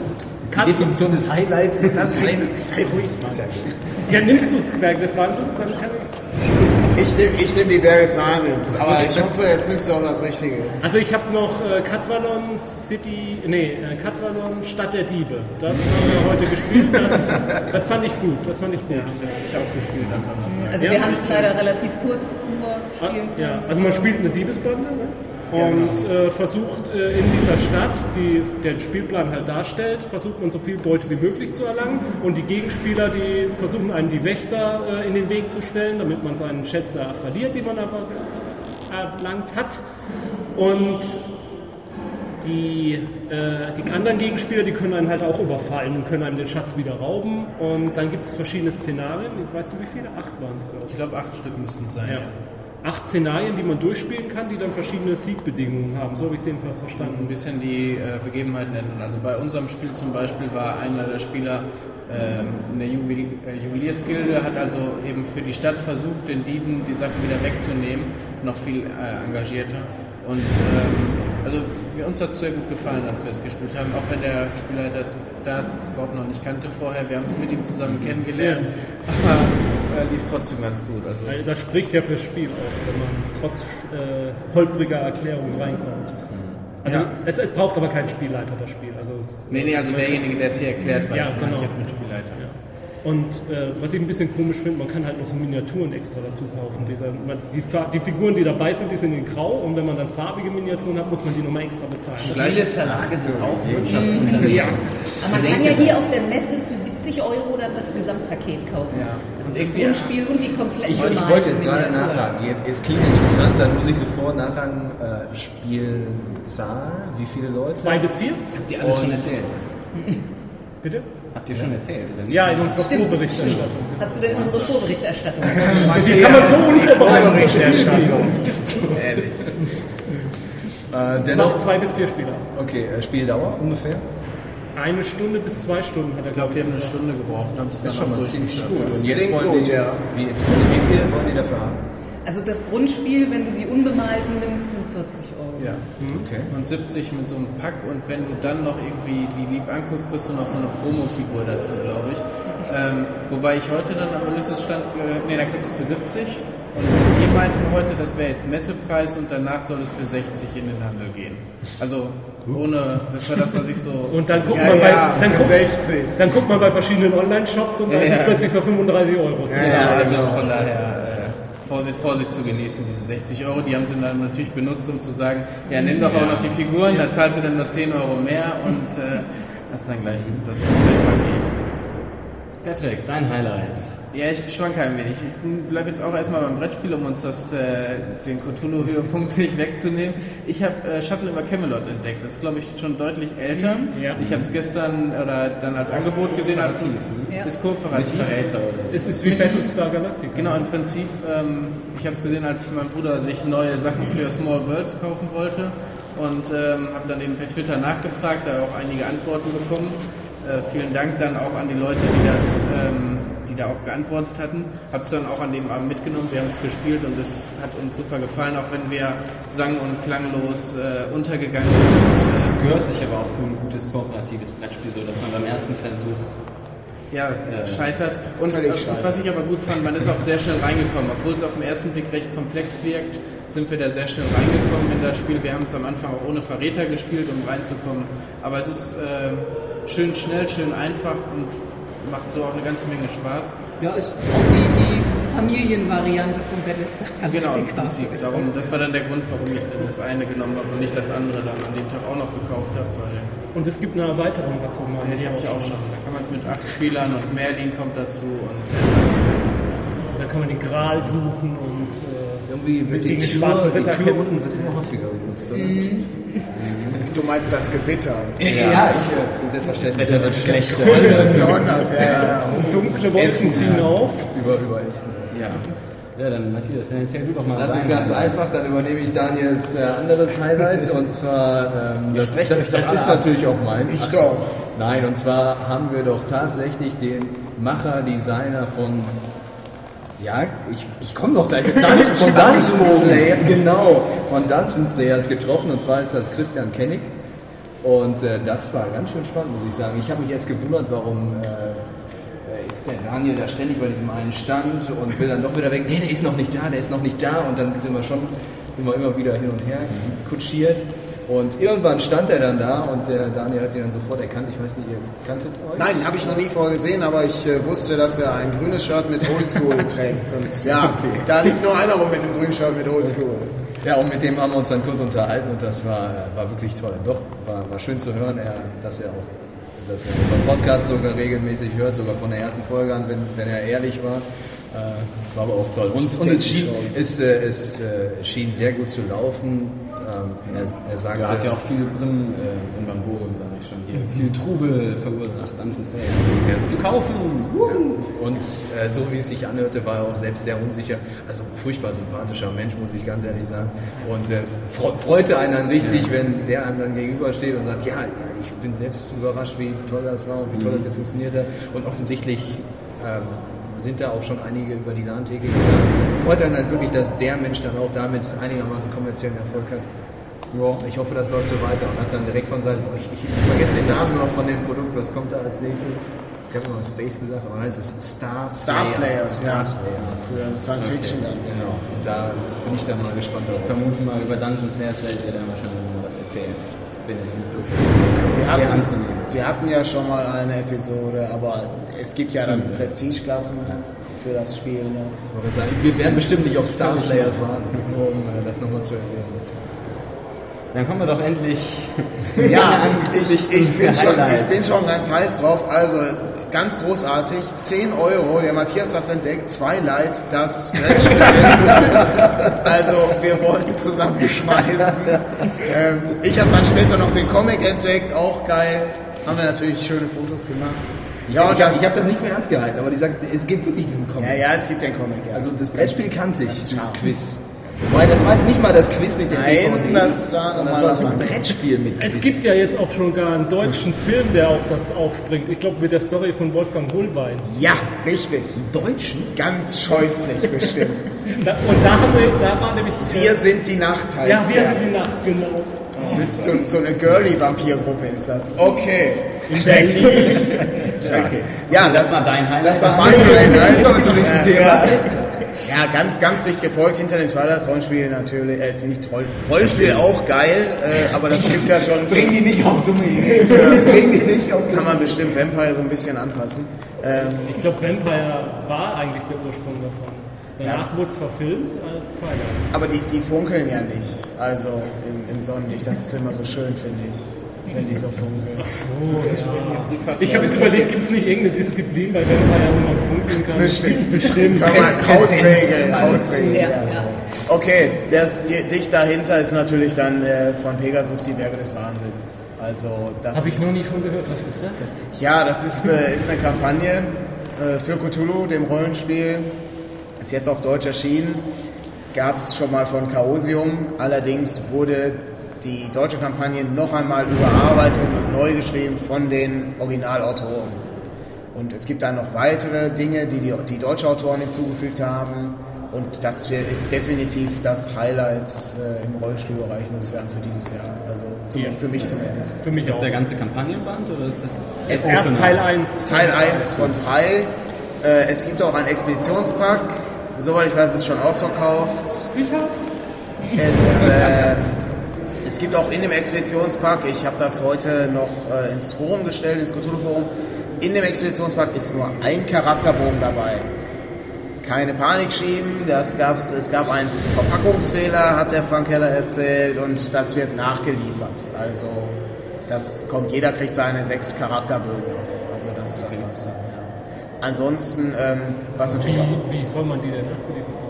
ist die Definition des Highlights ist das Highlight. Sei ruhig, Mann. Ja, nimmst du das Berg des Wahnsinns, dann kann ich Ich nehme ich nehm die Berge des Wahnsinns. Aber ich hoffe, jetzt nimmst du auch das Richtige. Also ich habe noch äh, Katvalon City, nee, äh, Katvalon Stadt der Diebe. Das haben wir heute gespielt. Das, das fand ich gut. Das fand ich gut. Ich auch gespielt. Also Ja. wir haben es leider relativ kurz nur spielen können. Ja, also man spielt eine Diebesbande ne? Und äh, versucht äh, in dieser Stadt, die den Spielplan halt darstellt, versucht man so viel Beute wie möglich zu erlangen und die Gegenspieler, die versuchen einem die Wächter äh, in den Weg zu stellen, damit man seinen Schätzer verliert, die man aber erlangt hat. Und die, äh, die anderen Gegenspieler, die können einen halt auch überfallen und können einem den Schatz wieder rauben. Und dann gibt es verschiedene Szenarien. Weißt du, wie viele? Acht waren es, glaube ich. Ich glaube, acht Stück müssten es sein. Ja. Acht Szenarien, die man durchspielen kann, die dann verschiedene Siegbedingungen haben. So habe ich es jedenfalls ein verstanden. bisschen die äh, Begebenheiten ändern. Also bei unserem Spiel zum Beispiel war einer der Spieler ähm, in der Juwel äh, Juweliersgilde, hat also eben für die Stadt versucht, den Dieben die Sachen wieder wegzunehmen, noch viel äh, engagierter. Und ähm, also uns hat es sehr gut gefallen, als wir es gespielt haben, auch wenn der Spielleiter es da überhaupt noch nicht kannte vorher. Wir haben es mit ihm zusammen kennengelernt, aber äh, lief trotzdem ganz gut. Also Weil Das spricht ja fürs Spiel auch, wenn man trotz äh, holpriger Erklärung reinkommt. Also Ja. es, es braucht aber keinen Spielleiter, das Spiel. Also es, Nee, nee, also derjenige, der es hier erklärt, war Ja, genau. ich jetzt mit Spielleiter. Ja. Und äh, was ich ein bisschen komisch finde, man kann halt noch so Miniaturen extra dazu kaufen. Die, dann, man, die, die Figuren, die dabei sind, die sind in grau und wenn man dann farbige Miniaturen hat, muss man die nochmal extra bezahlen. Das Viele Verlage sind auch Wirtschaftsunternehmen. ja. Aber man kann ja hier auf der Messe für 70 Euro dann das Gesamtpaket kaufen. Ja. Und Das Grundspiel und die komplett Ich, ich wollte jetzt gerade nachhaken. Jetzt, es klingt interessant, dann muss ich sofort nachhaken. Äh, Spielzahl, wie viele Leute? Zwei bis vier? Habt ihr alles schon erzählt? Bitte? Habt ihr schon erzählt, oder nicht? Ja, in unserer Stimmt, Vorberichterstattung. stimmt. Hast du denn unsere Vorberichterstattung? Wie kann man so unvorbereitet spielen? <laughs> Äh, Zwei, dennoch, zwei bis vier Spieler. okay, äh, Spieldauer ungefähr? Eine Stunde bis zwei Stunden hat er, Ich glaube, glaube wir haben eine. Stunde gebraucht und haben es Das ist dann schon mal ziemlich gut. Und jetzt wollen, die, ja. wie, jetzt wollen die, wie viel wollen die dafür haben? Also das Grundspiel, wenn du die unbemalten nimmst, sind 40 Euro. Ja. Okay. Und 70 mit so einem Pack und wenn du dann noch irgendwie die lieb anguckst, kriegst du noch so eine Promo-Figur dazu, glaube ich. Ähm, wobei ich heute dann am Ulysses-Stand, äh, nee, da kriegst du es für 70 und die meinten heute, das wäre jetzt Messepreis und danach soll es für 60 in den Handel gehen. Also ohne, das war das, was ich so... Und dann guckt, Ja, man, bei, ja, dann, für guckt, 60. dann guckt man bei verschiedenen Online-Shops und da Ja, ist es plötzlich für 35 Euro. zu Ja, Ja, ja, also genau. von daher äh, mit Vorsicht zu genießen, diese 60 Euro. Die haben sie dann natürlich benutzt, um zu sagen, ja, nimm doch auch noch die Figuren, da zahlst du dann nur 10 Euro mehr und äh, hast dann gleich das Komplettpaket. Patrick, dein Highlight. Ja, ich schwanke ein wenig. Ich bleibe jetzt auch erstmal beim Brettspiel, um uns das, äh, den Cthulhu-Höhepunkt <laughs> nicht wegzunehmen. Ich habe äh, Schatten über Camelot entdeckt. Das ist, glaube ich, schon deutlich älter. Ja. Ich habe es gestern oder dann als Angebot gesehen. Als, Ja. Ist kooperativ. Verräter oder so. Es ist wie Battlestar Galactica. <laughs> Genau, im Prinzip, ähm, ich habe es gesehen, als mein Bruder sich neue Sachen für Small Worlds kaufen wollte und ähm, habe dann eben per Twitter nachgefragt, da auch einige Antworten bekommen. Äh, vielen Dank dann auch an die Leute, die das, ähm, die da auch geantwortet hatten. Habe es dann auch an dem Abend mitgenommen, wir haben es gespielt und es hat uns super gefallen, auch wenn wir sang- und klanglos äh, untergegangen sind. Es Äh, gehört sich aber auch für ein gutes kooperatives Brettspiel so, dass man beim ersten Versuch ja, scheitert. Und, Völlig äh, scheitert. was ich aber gut fand, man ist auch sehr schnell reingekommen. Obwohl es auf den ersten Blick recht komplex wirkt, sind wir da sehr schnell reingekommen in das Spiel. Wir haben es am Anfang auch ohne Verräter gespielt, um reinzukommen. Aber es ist äh, schön schnell, schön einfach und macht so auch eine ganze Menge Spaß. Ja, es ist auch die, die Familienvariante von Battlestar Galactica. Genau, im Prinzip. Darum, das war dann der Grund, warum ich dann das eine genommen habe und nicht das andere dann an dem Tag auch noch gekauft habe. Weil Und es gibt eine Erweiterung dazu, meine ja, die habe ich auch schon. Da kann man es mit acht Spielern und Merlin kommt dazu und Da kann man den Gral suchen und äh, Irgendwie wird die Tür, die Tür unten wird immer häufiger benutzt, oder? Du meinst das Gewitter. Ja, ich, äh, selbstverständlich. Wetter wird schlechter. Das donnert, ja, ja. dunkle Wolken Essen, ziehen ja. auf. Über, über Essen. Ja. Ja, dann Matthias, dann erzähl du doch mal. Das ist ganz Highlight. einfach, dann übernehme ich Daniels äh, anderes Highlight <laughs> und zwar, ähm, das, das, das ist natürlich auch meins. Ich doch. Nein, und zwar haben wir doch tatsächlich den Macher, Designer von, ja, ich, ich komme noch gleich, von <laughs> Dungeon Slayer, genau, von Dungeon Slayers getroffen und zwar ist das Christian Kennig. Und äh, das war ganz schön spannend, muss ich sagen. Ich habe mich erst gewundert, warum äh, ist der Daniel da ständig bei diesem einen Stand und will dann doch wieder weg. Nee, der ist noch nicht da, der ist noch nicht da. Und dann sind wir schon sind wir immer wieder hin und her kutschiert. Und irgendwann stand er dann da und der Daniel hat ihn dann sofort erkannt. Ich weiß nicht, ihr kanntet euch? Nein, habe ich noch nie vorher gesehen, aber ich äh, wusste, dass er ein grünes Shirt mit Oldschool <laughs> trägt. Und ja, da lief nur einer rum mit einem grünen Shirt mit Oldschool. Ja, und mit dem haben wir uns dann kurz unterhalten und das war, äh, war wirklich toll. Doch, war, war schön zu hören, er, dass er auch dass er unseren Podcast sogar regelmäßig hört, sogar von der ersten Folge an, wenn, wenn er ehrlich war. Äh, war aber auch toll. Und, und es, schien, es, äh, es äh, schien sehr gut zu laufen. Ähm, er, er sagte, Ja, hat ja auch viel Brim, äh, Brimborium, sag ich schon hier, viel Trubel verursacht, Dungeon Slayers. Ja, zu kaufen! Und äh, so wie es sich anhörte, war er auch selbst sehr unsicher. Also furchtbar sympathischer Mensch, muss ich ganz ehrlich sagen. Und äh, fre- freute einen dann richtig, wenn der einem dann gegenübersteht und sagt, ja, ja, ich bin selbst überrascht, wie toll das war und wie toll das jetzt funktionierte. Und offensichtlich ähm, sind da auch schon einige über die LAN-Theke gegangen. Freut dann wirklich, dass der Mensch dann auch damit einigermaßen kommerziellen Erfolg hat. Ja, ich hoffe, das läuft so weiter und hat dann direkt von seinem, oh, ich, ich, ich vergesse den Namen noch von dem Produkt, was kommt da als nächstes? Ich habe immer Space gesagt, aber nein, es ist Star Star Slayer. Star ja. Slayer. Für Science Fiction dann. Genau, und da bin ich dann mal gespannt Ich drauf. vermute mal, über Dungeon Slayers werdet ihr dann wahrscheinlich noch was erzählen. Nicht durch Wir hatten, anzunehmen. wir hatten ja schon mal eine Episode, aber es gibt ja dann Prestigeklassen für das Spiel. Ne? Wir werden bestimmt nicht auf Star Slayers warten, um äh, das nochmal zu erwähnen. Dann kommen wir doch endlich Ja, <laughs> ich, ich, bin schon, ich bin schon ganz heiß drauf. Also ganz großartig, 10 Euro, der Matthias hat es entdeckt, Twilight, das Brettspiel. <laughs> also wir wollten zusammen schmeißen. Ähm, ich habe dann später noch den Comic entdeckt, auch geil. Haben wir natürlich schöne Fotos gemacht. Ja, und ich habe das, hab das nicht für ernst gehalten, aber die sagt, es gibt wirklich diesen Comic. ja, ja, es gibt den Comic, ja. Also das Brettspiel kannte ich, dieses. Quiz. Wobei, das war jetzt nicht mal das Quiz mit der Nein, DVD, das war das war so ein. Brettspiel mit Quiz. Es gibt ja jetzt auch schon gar einen deutschen Film, der auf das aufspringt. Ich glaube mit der Story von Wolfgang Hohlbein. Ja, richtig. Deutschen? Ganz scheußlich bestimmt. <laughs> Und da, haben wir, da war nämlich. Wir sind die Nacht heißt ja, wir der. sind die Nacht, genau. Mit so, so eine Girly-Vampir-Gruppe ist das. Okay. Schrecklich. <laughs> Schrecklich. Ja, das, war dein Highlight. Das war mein Highlight. Kommen wir zum nächsten Ja, Thema. <laughs> Ja, ganz, ganz dicht gefolgt hinter den Twilight-Rollenspielen natürlich. Äh, nicht Roll Rollenspiel auch geil, äh, aber das gibt's ja schon. Bring die nicht auf dumme Ideen. <laughs> Bring die nicht auf Kann man bestimmt Vampire so ein bisschen anpassen. Ähm, Ich glaube, Vampire war eigentlich der Ursprung davon. Danach Ja. wurde es verfilmt als Twilight. aber die, die funkeln ja nicht. Also im, im Sonnenlicht. Das ist immer so schön, finde ich. Wenn die so funkeln. Ich habe jetzt überlegt, gibt es nicht irgendeine Disziplin bei wo man funkeln kann? Bestimmt. Bestimmt. Kann man. Ja, Ja. ja. Okay, das di- dicht dahinter ist natürlich dann äh, von Pegasus die Berge des Wahnsinns. Also das Habe ich noch nie von gehört. Was ist das? Ja, das ist, äh, ist eine Kampagne äh, für Cthulhu, dem Rollenspiel. Ist jetzt auf Deutsch erschienen. Gab es schon mal von Chaosium. Allerdings wurde die deutsche Kampagne noch einmal überarbeitet und neu geschrieben von den Originalautoren. Und es gibt dann noch weitere Dinge, die die, die deutsche Autoren hinzugefügt haben. Und das hier ist definitiv das Highlight äh, im Rollenspielbereich, muss ich sagen, für dieses Jahr. Also zum, für mich zumindest. Für mich Ist der ganze Kampagnenband oder ist das Es Erst Opener? Teil 1. Teil 1 von 3. Äh, es gibt auch einen Expeditionspack. Soweit ich weiß, ist es schon ausverkauft. Ich hab's. Es, äh, <laughs> es gibt auch in dem Expeditionspack, ich habe das heute noch äh, ins Forum gestellt, ins Cthulhu-Forum, in dem Expeditionspack ist nur ein Charakterbogen dabei. Keine Panik schieben, das gab's, es gab einen Verpackungsfehler, hat der Frank Keller erzählt, und das wird nachgeliefert. Also das kommt, jeder kriegt seine sechs Charakterbögen noch. Also das, das passt dann. Ja. Ansonsten, ähm, was natürlich auch Wie, wie soll man die denn nachgeliefert?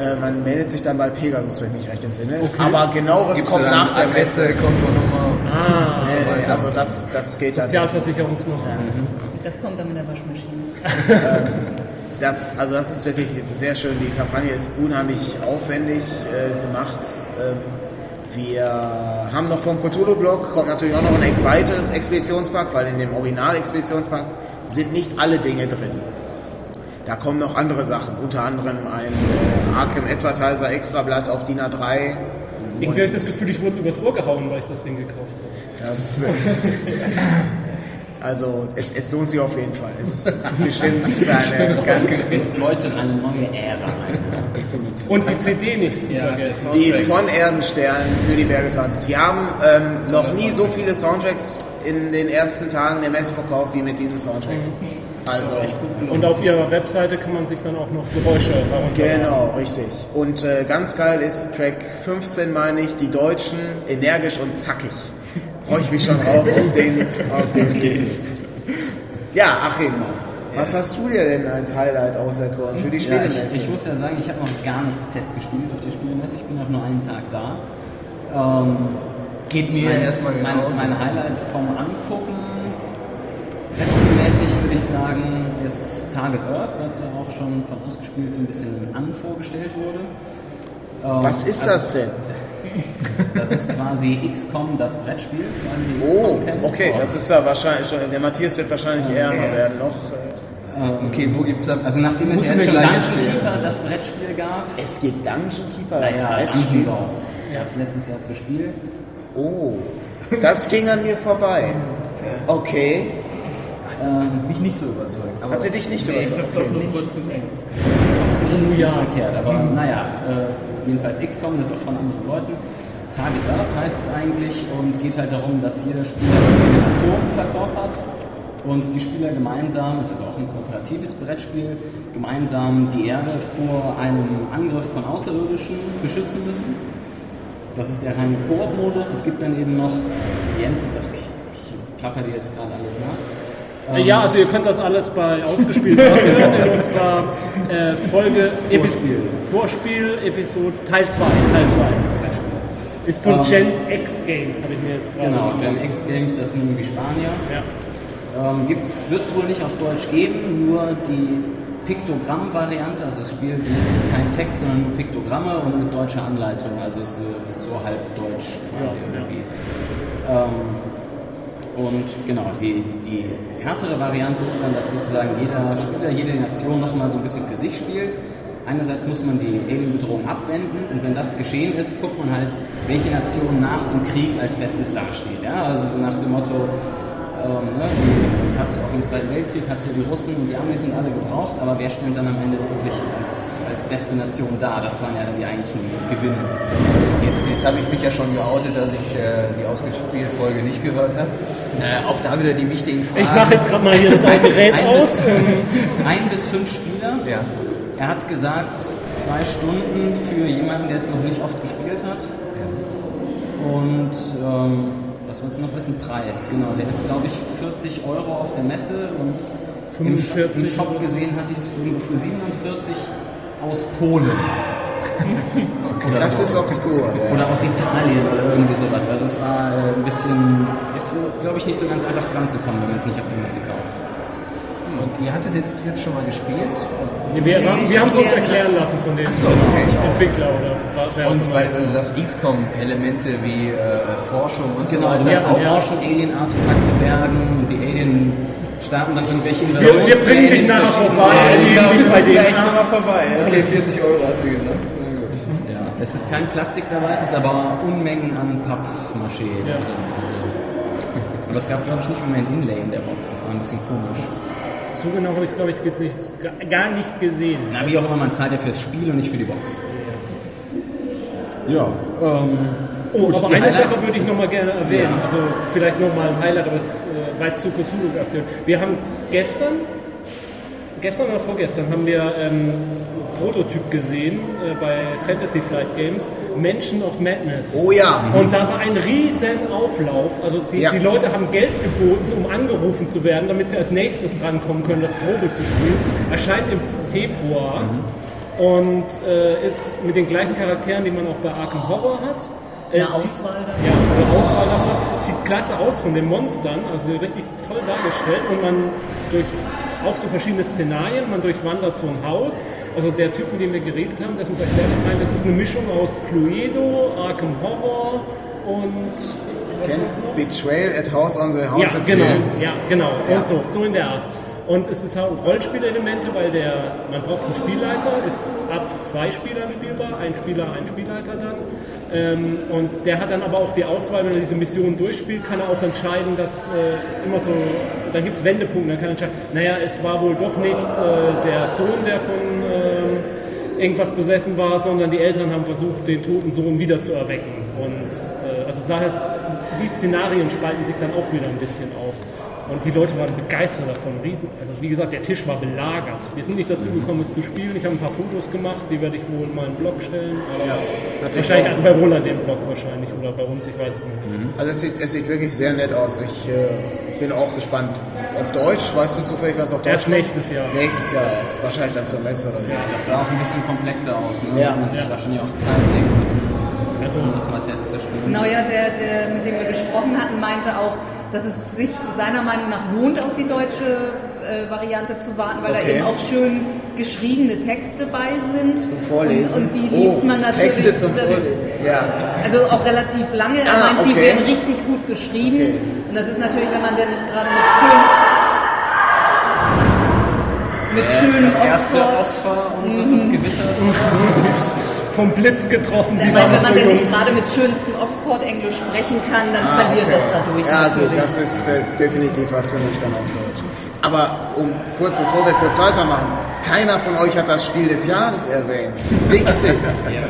Äh, man meldet sich dann bei Pegasus, wenn ich mich recht entsinne. Aber genaueres Gibst kommt nach der Messe. Adresse, Kontonummer Ah, und so Nee, nee, weiter. also das, das geht dann. Sozialversicherungsnummer. Das kommt dann mit der Waschmaschine. Das, also das ist wirklich sehr schön. Die Kampagne ist unheimlich aufwendig äh, gemacht. Ähm, wir haben noch vom Cthulhu-Blog, kommt natürlich auch noch ein weiteres Expeditionspack, weil in dem Original-Expeditionspack sind nicht alle Dinge drin. Da kommen noch andere Sachen, unter anderem ein äh, Arkham Advertiser Extrablatt auf DIN A3. Irgendwie habe ich das Gefühl, ich wurde übers Ohr gehauen, weil ich das Ding gekauft habe. Das, <laughs> also es, es lohnt sich auf jeden Fall. Es ist bestimmt eine ganz läutet eine neue Ära ein. definitiv. Und die CD nicht zu Ja, vergessen. Die von Erdenstern für die Bergeswansitz. Die haben ähm, noch nie so viele Soundtracks in den ersten Tagen der Messe verkauft wie mit diesem Soundtrack. Also Und auf ihrer Webseite kann man sich dann auch noch Geräusche herunterladen. genau, richtig. Und äh, ganz geil ist Track 15, meine ich, die Deutschen energisch und zackig. Freue ich mich schon drauf <laughs> auf den, auf den Titel. Ja, Achim, was hast du dir denn als Highlight auserkoren für die Ja, ich, Spielemesse? ich muss ja sagen, ich habe noch gar nichts Test gespielt auf der Spielemesse. Ich bin auch nur einen Tag da. Ähm, Geht mir mein, erstmal mein, genauso. mein Highlight vom Angucken, Brettspielmäßig würde ich sagen, ist Target Earth, was ja auch schon von ausgespielt so ein bisschen an vorgestellt wurde. Ähm, was ist also, das denn? <laughs> Das ist quasi XCOM, das Brettspiel, für alle, die Oh, kennen. okay, das ist ja wahrscheinlich schon, der Matthias wird wahrscheinlich ärmer werden noch. Okay, wo gibt's da? Also nachdem es ja jetzt schon Dungeon. Keeper das Brettspiel gab, Es gibt Dungeon Keeper, das naja, Brettspiel. Dungeon Lords, gab es letztes Jahr zu Spiel. Oh, das ging an mir vorbei. <laughs> Okay, Hat mich nicht so überzeugt. Aber hat sie dich nicht Nee, ich hab's überzeugt? auch nur kurz gesehen. Oh ja. Verkehrt, aber naja, äh, jedenfalls XCOM, das ist auch von anderen Leuten. Target Earth heißt es eigentlich und geht halt darum, dass jeder Spieler eine Nation verkörpert und die Spieler gemeinsam, das ist also auch ein kooperatives Brettspiel, gemeinsam die Erde vor einem Angriff von Außerirdischen beschützen müssen. Das ist der reine Koop-Modus. Es gibt dann eben noch, Jens, ich, ich klappe dir jetzt gerade alles nach. Äh, Ja, also ihr könnt das alles bei ausgespielt <laughs> nachhören in unserer äh, Folge Vorspiel. Vorspiel Episode Teil 2. Teil 2. Brettspiel. Ist von Ähm, Gen X Games, habe ich mir jetzt gerade Genau. Gen X Games, das sind irgendwie Spanier. Ja. Ähm, wird es wohl nicht auf Deutsch geben, nur die Piktogramm-Variante, also das Spiel benutzt keinen Text, sondern nur Piktogramme und mit deutscher Anleitung, also ist so, ist so halb deutsch quasi Ja, ja. irgendwie. Ähm, und genau, die, die härtere Variante ist dann, dass sozusagen jeder Spieler, jede Nation nochmal so ein bisschen für sich spielt. Einerseits muss man die Alien-Bedrohung abwenden und wenn das geschehen ist, guckt man halt, welche Nation nach dem Krieg als Bestes dasteht. Ja? Also so nach dem Motto, ähm, ne, die, das hat auch im Zweiten Weltkrieg, hat ja die Russen und die Amis und alle gebraucht, aber wer stellt dann am Ende wirklich als, als beste Nation da? Das waren ja dann die eigentlichen Gewinner sozusagen. Jetzt, jetzt habe ich mich ja schon geoutet, dass ich äh, die ausgespielt Folge nicht gehört habe. Äh, auch da wieder die wichtigen Fragen. Ich mache jetzt gerade mal hier das alte Gerät ein, aus. Bis, <laughs> ein bis fünf Spieler. Ja. Er hat gesagt, zwei Stunden für jemanden, der es noch nicht oft gespielt hat. Und ähm, was wolltest du noch wissen? Preis, genau. Der ist, glaube ich, 40 Euro auf der Messe und im, Shop- im 45 Shop gesehen hatte ich es irgendwo für 47 aus Polen. oder Das so. ist obskur. Ja. Oder aus Italien oder irgendwie sowas. Also es war äh, ein bisschen, ist glaube ich nicht so ganz einfach dran zu kommen, wenn man es nicht auf der Messe kauft. Und ihr hattet jetzt, jetzt schon mal gespielt? Also, Nee, wir, Nee, wir haben es uns erklären erklären lassen von dem so, okay. Entwickler oder auch und weil also sagst XCOM-Elemente wie äh, Forschung und Genau, so weiter. auch ja. forschen, Alien-Artefakte bergen und die Alien starten dann irgendwelche wir, wir bringen dich nachher vorbei. Ja, ich bei denen nochmal vorbei. Okay, 40 Euro hast du gesagt. Ja, es ist kein Plastik dabei, es ist aber Unmengen an Pappmaché Ja. drin. Also. Aber es gab, glaube ich, nicht mal ein Inlay in der Box, das war ein bisschen komisch. So genau habe ich es, glaube ich, gar nicht gesehen. Na, wie auch immer, man zahlt ja fürs Spiel und nicht für die Box. Ja, ähm. Oh, gut, aber eine Sache würde ich nochmal gerne erwähnen. Ja. Also vielleicht nochmal ein Highlight, aber es äh, weil es zu Cthulhu gab. Wir haben gestern, gestern oder vorgestern, haben wir ähm, einen Prototyp gesehen äh, bei Fantasy Flight Games, Mansion of Madness. Oh ja. Und da war ein riesen Auflauf. Also die, Ja. die Leute haben Geld geboten, um angerufen zu werden, damit sie als nächstes drankommen können, das Probe zu spielen. Erscheint im Februar und äh, ist mit den gleichen Charakteren, die man auch bei Arkham Horror hat. Äh, Eine sieht- Auswahl davon. Ja, eine Auswahl davon. Sieht klasse aus von den Monstern, also richtig toll dargestellt und man durch auch so verschiedene Szenarien, man durchwandert so ein Haus. Also der Typ, mit dem wir geredet haben, der uns erklärt hat, meint, das ist eine Mischung aus Cluedo, Arkham Horror und? Betrayal at House on the Ja, Haunted genau, Hills. ja, genau. Ja. Und so, so in der Art. Und es ist auch Rollenspielelemente, weil der, man braucht einen Spielleiter, ist ab zwei Spielern spielbar, ein Spieler, ein Spielleiter dann. Ähm, und der hat dann aber auch die Auswahl, wenn er diese Mission durchspielt, kann er auch entscheiden, dass äh, immer so, dann gibt es Wendepunkte, dann kann er entscheiden, naja, es war wohl doch nicht äh, der Sohn, der von ähm, irgendwas besessen war, sondern die Eltern haben versucht, den toten Sohn wieder zu erwecken. Und äh, also daher die Szenarien spalten sich dann auch wieder ein bisschen auf. Und die Leute waren begeistert davon. Riesen- Also wie gesagt, der Tisch war belagert. Wir sind nicht dazu gekommen, es zu spielen. Ich habe ein paar Fotos gemacht, die werde ich wohl mal in den Blog stellen. Aber natürlich wahrscheinlich, auch. also bei Roland den Blog wahrscheinlich oder bei uns, ich weiß es noch nicht. Also es sieht, es sieht wirklich sehr nett aus. Ich äh, bin auch gespannt. Auf Deutsch, weißt du zufällig, was auf Deutsch Erst nächstes Jahr. Nächstes Jahr erst. Wahrscheinlich dann zur Messe oder so. Das sah auch ein bisschen komplexer aus, ne? Ja. Man sich wahrscheinlich auch Zeit nehmen müssen, Also, um das mal Tests zu spielen. Genau, ja, der, der, mit dem wir gesprochen hatten, meinte auch, dass es sich seiner Meinung nach lohnt, auf die deutsche äh, Variante zu warten, weil Okay. da eben auch schön geschriebene Texte bei sind. Zum Vorlesen. Und, und die liest oh, man natürlich. Texte zum Vorlesen. Ja. Also auch relativ lange, Ah, die okay. werden richtig gut geschrieben. Okay. Und das ist natürlich, wenn man denn nicht gerade mit schön mit schönen Das erste Oxford, Opfer unseres Gewitters. <laughs> vom Blitz getroffen. Man, noch wenn man denn nicht gerade mit schönstem Oxford-Englisch sprechen kann, dann Ah, verliert okay. das dadurch Ja natürlich. gut, das ist äh, definitiv was für mich dann auf Deutsch. Aber um kurz, bevor wir kurz weitermachen, keiner von euch hat das Spiel des Jahres erwähnt. Dixit.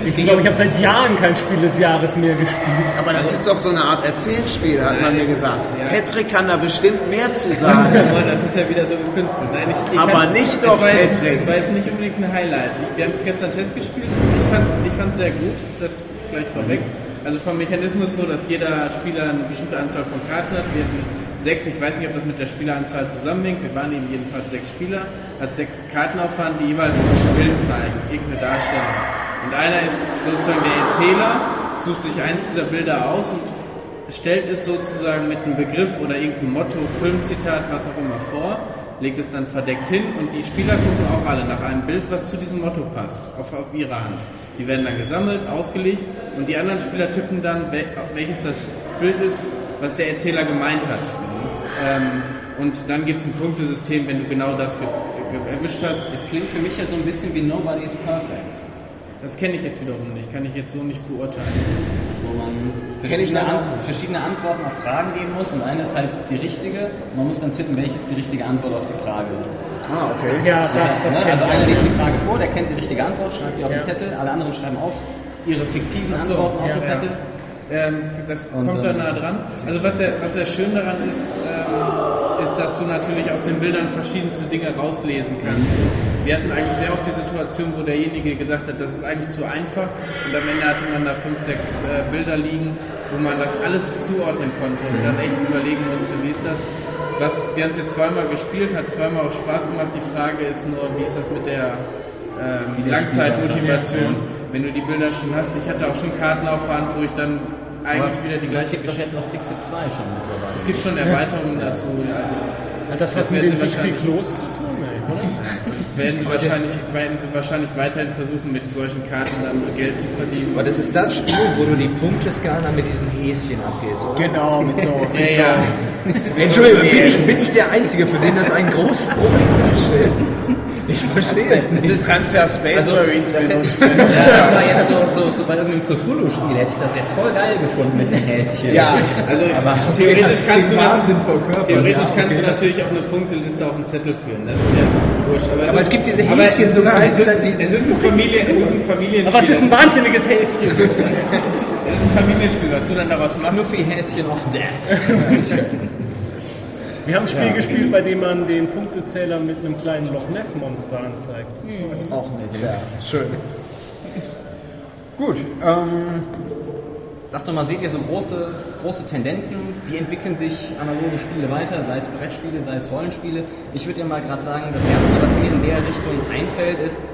Ich glaube, ich habe seit Jahren kein Spiel des Jahres mehr gespielt. Aber das ist doch so eine Art Erzählspiel, hat man mir gesagt. Patrick kann da bestimmt mehr zu sagen. <laughs> Aber das ist ja wieder so gekünstelt. Nein, ich, ich Aber nicht doch, jetzt, Patrick. Es war jetzt nicht unbedingt ein Highlight. Ich, wir haben es gestern Test gespielt. Ich fand es sehr gut. Das gleich vorweg. Also vom Mechanismus so, dass jeder Spieler eine bestimmte Anzahl von Karten hat. Wir hatten sechs. Ich weiß nicht, ob das mit der Spieleranzahl zusammenhängt. Wir waren eben jedenfalls sechs Spieler. Als sechs Karten auffahren, die jeweils ein Bild zeigen, irgendeine Darstellung. Und einer ist sozusagen der Erzähler, sucht sich eins dieser Bilder aus und stellt es sozusagen mit einem Begriff oder irgendeinem Motto, Filmzitat, was auch immer vor, legt es dann verdeckt hin und die Spieler gucken auch alle nach einem Bild, was zu diesem Motto passt, auf, auf ihre Hand. Die werden dann gesammelt, ausgelegt und die anderen Spieler tippen dann, wel- welches das Bild ist, was der Erzähler gemeint hat. Ähm, und dann gibt es ein Punktesystem, wenn du genau das ge ge erwischt hast. Es klingt für mich ja so ein bisschen wie Nobody is Perfect. Das kenne ich jetzt wiederum nicht, kann ich jetzt so nicht beurteilen. wo man verschiedene, Ant verschiedene Antworten auf Fragen geben muss und eine ist halt die richtige. Man muss dann tippen, welches die richtige Antwort auf die Frage ist. Ah, okay. Ja, das, Das heißt, das ne, also einer liest die Frage vor, der kennt die richtige Antwort, schreibt die auf Ja. den Zettel, alle anderen schreiben auch ihre fiktiven so, Antworten auf ja, den ja. Ähm, das Und, kommt da nah dran. Also was sehr, was sehr schön daran ist, ähm, ist, dass du natürlich aus den Bildern verschiedenste Dinge rauslesen kannst. Und wir hatten eigentlich sehr oft die Situation, wo derjenige gesagt hat, das ist eigentlich zu einfach. Und am Ende hatte man da fünf, sechs äh, Bilder liegen, wo man das alles zuordnen konnte und dann echt überlegen musste, wie ist das. Was wir haben es jetzt zweimal gespielt, hat zweimal auch Spaß gemacht. Die Frage ist nur, wie ist das mit der ähm, Langzeitmotivation, wenn du die Bilder schon hast. Ich hatte auch schon Karten aufwand, wo ich dann eigentlich wieder die Aber es gleiche gibt doch jetzt auch Dixit 2 schon mittlerweile. Es gibt schon Erweiterungen dazu. Also Hat das was Das mit werden den sie wahrscheinlich- Dixie-Klos zu tun, ey, oder? <laughs> werden sie, wahrscheinlich, werden sie wahrscheinlich weiterhin versuchen, mit solchen Karten dann Geld zu verdienen. Aber das ist das Spiel, wo du die Punkteskala mit diesen Häschen abgehst, oder? Genau, mit so. <laughs> Mit Ja, so ja. <laughs> Entschuldigung, bin ich, bin ich der Einzige, für den das ein großes Problem darstellt? <laughs> Ich verstehe es nicht. Du kannst ja Space Marines das hätte ich, benutzen. ja, aber jetzt <laughs> so, so, so bei irgendeinem Cthulhu-Spiel hätte ich das jetzt voll geil gefunden mit den Häschen. Ja, Also <laughs> Aber theoretisch kannst du Wahnsinn verkörpert. Theoretisch Ja, kannst okay, du natürlich auch eine Punkteliste auf den Zettel führen. Das ist ja wurscht. Aber, Aber es ist- gibt diese Häschen sogar als Es ist, die- es ist ein Familien, es ist ein Familienspiel. Aber was ist ein wahnsinniges Häschen? Es ist ein Familienspiel, was du dann daraus machst. Knuffi-Häschen of Death. Wir haben ein Spiel gespielt, bei dem man den Punktezähler mit einem kleinen Loch Ness Monster anzeigt. das ist auch nett, ja. Schön. Gut, ähm, sag doch mal, seht ihr so große, große Tendenzen? Wie entwickeln sich analoge Spiele weiter, sei es Brettspiele, sei es Rollenspiele? Ich würde ja mal gerade sagen, das Erste, was mir in der Richtung einfällt, ist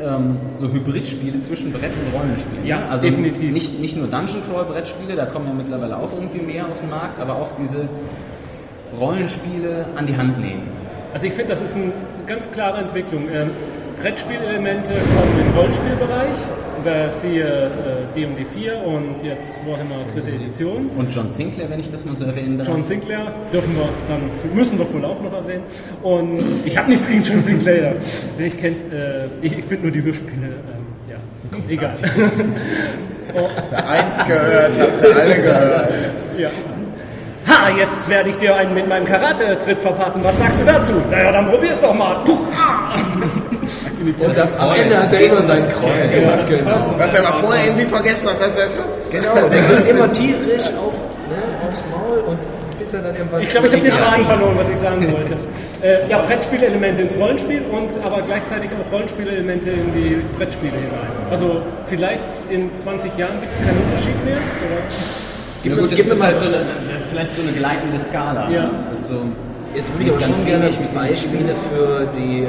ähm, so Hybridspiele zwischen Brett- und Rollenspielen. Ja, ne? also definitiv. Nicht, nicht nur Dungeon Crawl Brettspiele, da kommen ja mittlerweile auch irgendwie mehr auf den Markt, aber auch diese Rollenspiele an die Hand nehmen. Also ich finde, das ist eine ganz klare Entwicklung. Ähm, Brettspielelemente kommen im Rollenspielbereich, siehe äh, D&D 4 und jetzt Warhammer dritte Edition. Und John Sinclair, wenn ich das mal so erwähnen darf. John Sinclair dürfen wir dann müssen wir wohl auch noch erwähnen. Und ich habe nichts gegen John Sinclair. Ich äh, ich, ich finde nur die Hörspiele, ähm, ja, egal. <laughs> Hast du eins gehört, hast du alle gehört. ja. Ha, jetzt werde ich dir einen mit meinem Karate-Tritt verpassen. Was sagst du dazu? Naja, dann probier's doch mal. Puh, ah. <laughs> Und am, am Ende hat er immer sein Kreuz gemacht. Genau. Was er aber vorher irgendwie vergessen hat, dass er es hat. Genau, Das der ist- geht immer tierisch auf, ne, aufs Maul und bis er dann irgendwann. Ich glaube, ich habe den Ja, Faden verloren, was ich sagen wollte. Äh, ja, Brettspielelemente ins Rollenspiel und aber gleichzeitig auch Rollenspielelemente in die Brettspiele hinein. Also vielleicht in 20 Jahren gibt es keinen Unterschied mehr. Oder? Ja, mir- gut, das gib mir ist mal- halt so eine, vielleicht so eine gleitende Skala. Ja. Ne? So, Jetzt würde ich aber Ganz schon gerne Beispiele für die, äh,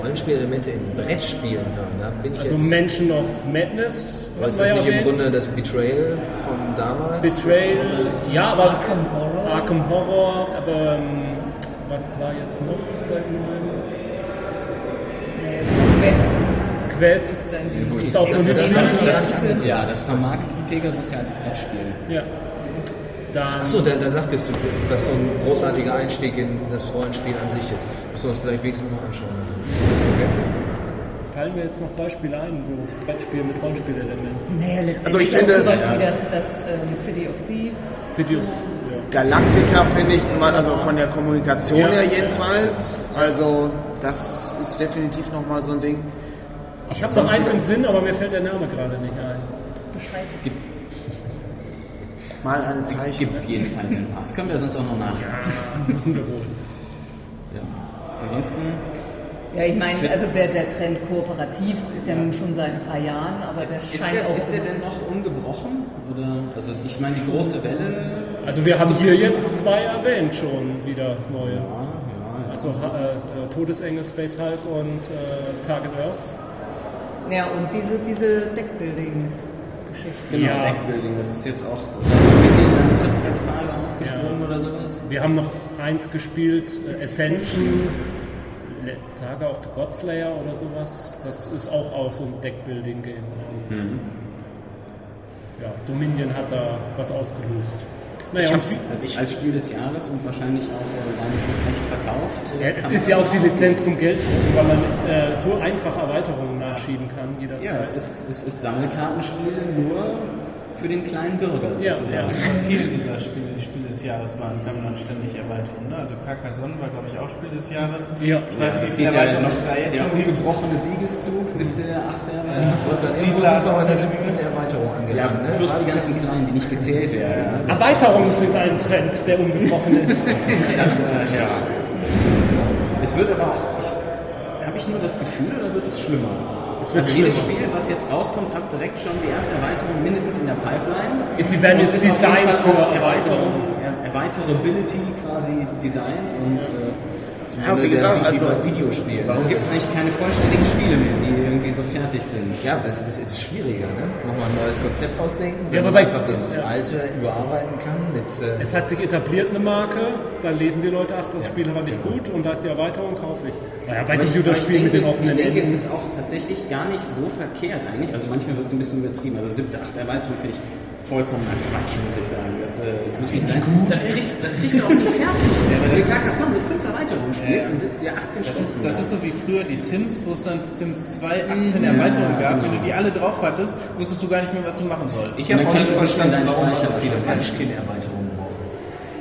Rollenspielelemente in Brettspielen hören. Da bin ich Also jetzt. Mansion of Madness. Aber ist das nicht ja im. Grunde das Betrayal von damals? Betrayal, ja, aber Arkham Horror. Arkham Horror, aber ähm, was war jetzt noch seit neuem? Nee, West. Quest. Gut. Ist auch so Das ist Liste. das- ja, das vermarktet Pegasus ja als Brettspiel. Ja. Achso, da, da sagtest du, dass so ein großartiger Einstieg in das Rollenspiel an sich ist. Müssen wir uns vielleicht wenigstens mal anschauen. fallen mir jetzt noch Beispiele ein, wo das Brettspiel mit Rollenspielelementen. Naja, letztendlich Also ich finde- sowas Ja. wie das, das ähm, City of Thieves. City of- so, Galactica finde ich, zum Beispiel, also von der Kommunikation Ja. her jedenfalls. Also das ist definitiv nochmal so ein Ding. Ich habe noch eins im Sinn, aber mir fällt der Name gerade nicht ein. Beschreib es. Mal eine Zeichnung. Gibt es jedenfalls ein paar. Das können wir sonst auch noch nachschauen. Müssen wir wohl. Ja. Ansonsten, Ja, ich meine, also der, der Trend kooperativ ist ja nun schon seit ein paar Jahren, aber der ist scheint der, auch. ist der denn noch ungebrochen? Oder, also ich meine, die große Welle. Also wir haben hier jetzt zwei erwähnt schon wieder neue. Ja, ja, ja. Also äh, Todesengel, Space Hulk und äh, Target Earth. Ja, und diese, diese Deckbuilding-Geschichte. Genau, Ja. Deckbuilding, das ist jetzt auch, das hat Dominion dann Trittbrettfahrer aufgesprungen oder sowas. Wir haben noch eins gespielt, äh, Ascension, Saga of the Godslayer oder sowas. Das ist auch, auch so ein Deckbuilding-Game. Mhm. Ja, Dominion hat da was ausgelöst. Naja, Ich hab's als, als Spiel des Jahres und wahrscheinlich auch äh, gar nicht so schlecht verkauft. Ja, es ist ja auch die. Lizenz zum Gelddrucken, weil man äh, so einfach Erweiterungen nachschieben kann jederzeit. Ja, es ist, es ist Sammelkartenspiel nur für den kleinen Bürger Ja, sozusagen. Aber viele dieser Spiele, die Spiele des Jahres waren, kamen dann ständig Erweiterungen. Ne? Also Carcassonne war, glaube ich, auch Spiel des Jahres. Ja. Ich weiß Ja, nicht, es wie ja Erweiterungen noch es da jetzt der schon gibt. ungebrochene Siegeszug, siebte, achte Erweiterung. Sind wir bei der siebten Erweiterung Ja, angelangt. ne? plus die ganzen kleinen, die nicht gezählt werden. Das, Erweiterungen sind ein Trend, der ungebrochen ist. <laughs> das, äh, ja. Es wird aber auch, habe ich nur das Gefühl oder wird es schlimmer? Es wird also jedes. Spiel, was jetzt rauskommt, hat direkt schon die erste Erweiterung mindestens in der Pipeline. Sie werden Und jetzt ist designt für Erweiterung. Er- Erweiterability quasi designt und äh, Ja, wie gesagt, also Videospiel. warum gibt es eigentlich keine vollständigen Spiele mehr, die irgendwie so fertig sind? Ja, weil es, es ist schwieriger, ne? Nochmal ein neues Konzept ausdenken, wenn Ja, aber man einfach das ja. alte überarbeiten kann mit. Äh, Es hat sich etabliert eine Marke, dann lesen die Leute, ach, das Spiel war nicht gut und da ist die Erweiterung, kaufe ich. Naja, bei Aber ich- Computerspielen mit ich den denke, offenen es, Ich denke, es ist auch tatsächlich gar nicht so verkehrt eigentlich. Also manchmal wird es ein bisschen übertrieben. Also siebte, achte Erweiterung finde ich vollkommener Quatsch, muss ich sagen. Das, äh, das muss nicht sein. Das kriegst, das kriegst du auch nicht fertig. <laughs> Wenn du Carcassonne mit fünf Erweiterungen spielst, Ja, ja. dann sitzt du ja 18 Das Stunden. ist, das da. ist so wie früher die Sims, wo es dann Sims 2 18 Erweiterungen gab. genau. Wenn du die alle drauf hattest, wusstest du gar nicht mehr, was du machen sollst. ich habe auch nicht verstanden, warum es so viele. Munchkin-Erweiterungen.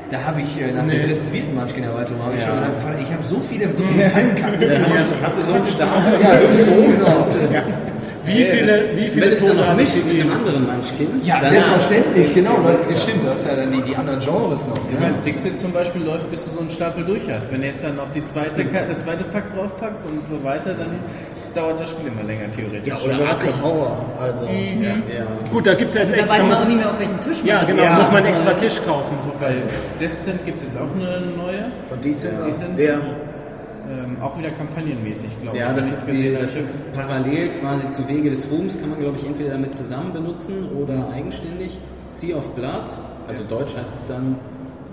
Da habe ich äh, nach der dritten, vierten Munchkin-Erweiterung habe ich schon gedacht, ich habe so viele, so viele Fallenkarten. Dann hast, du, hast du so einen Stapel. Ja, Hüfte <laughs> hoch. Wie viele, wie Wenn viele es dann noch mischt sie mit einem anderen Munchkin, Ja, dann selbstverständlich, genau. Das stimmt, du hast ja dann die, die anderen Genres noch. Ich meine, Dixit zum Beispiel läuft, bis du so einen Stapel durch hast. Wenn du jetzt dann noch die zweite, das zweite Pack draufpackst und so weiter, dann dauert das Spiel immer länger theoretisch. Ja, oder Arkham Horror. Also, Ja. Ja. Gut, da gibt es ja jetzt Also da weiß man auch nicht mehr, auf welchem Tisch man Ja, genau, Ja, muss man also- extra Tisch kaufen. So. Bei Descent gibt es jetzt auch eine neue, von Ja. Decent. Ja. Ähm, auch wieder kampagnenmäßig, glaube ich. Ja, das ist, die, gesehen das ist parallel quasi zu Wege des Ruhms, kann man glaube ich entweder damit zusammen benutzen oder eigenständig. Sea of Blood, also deutsch heißt es dann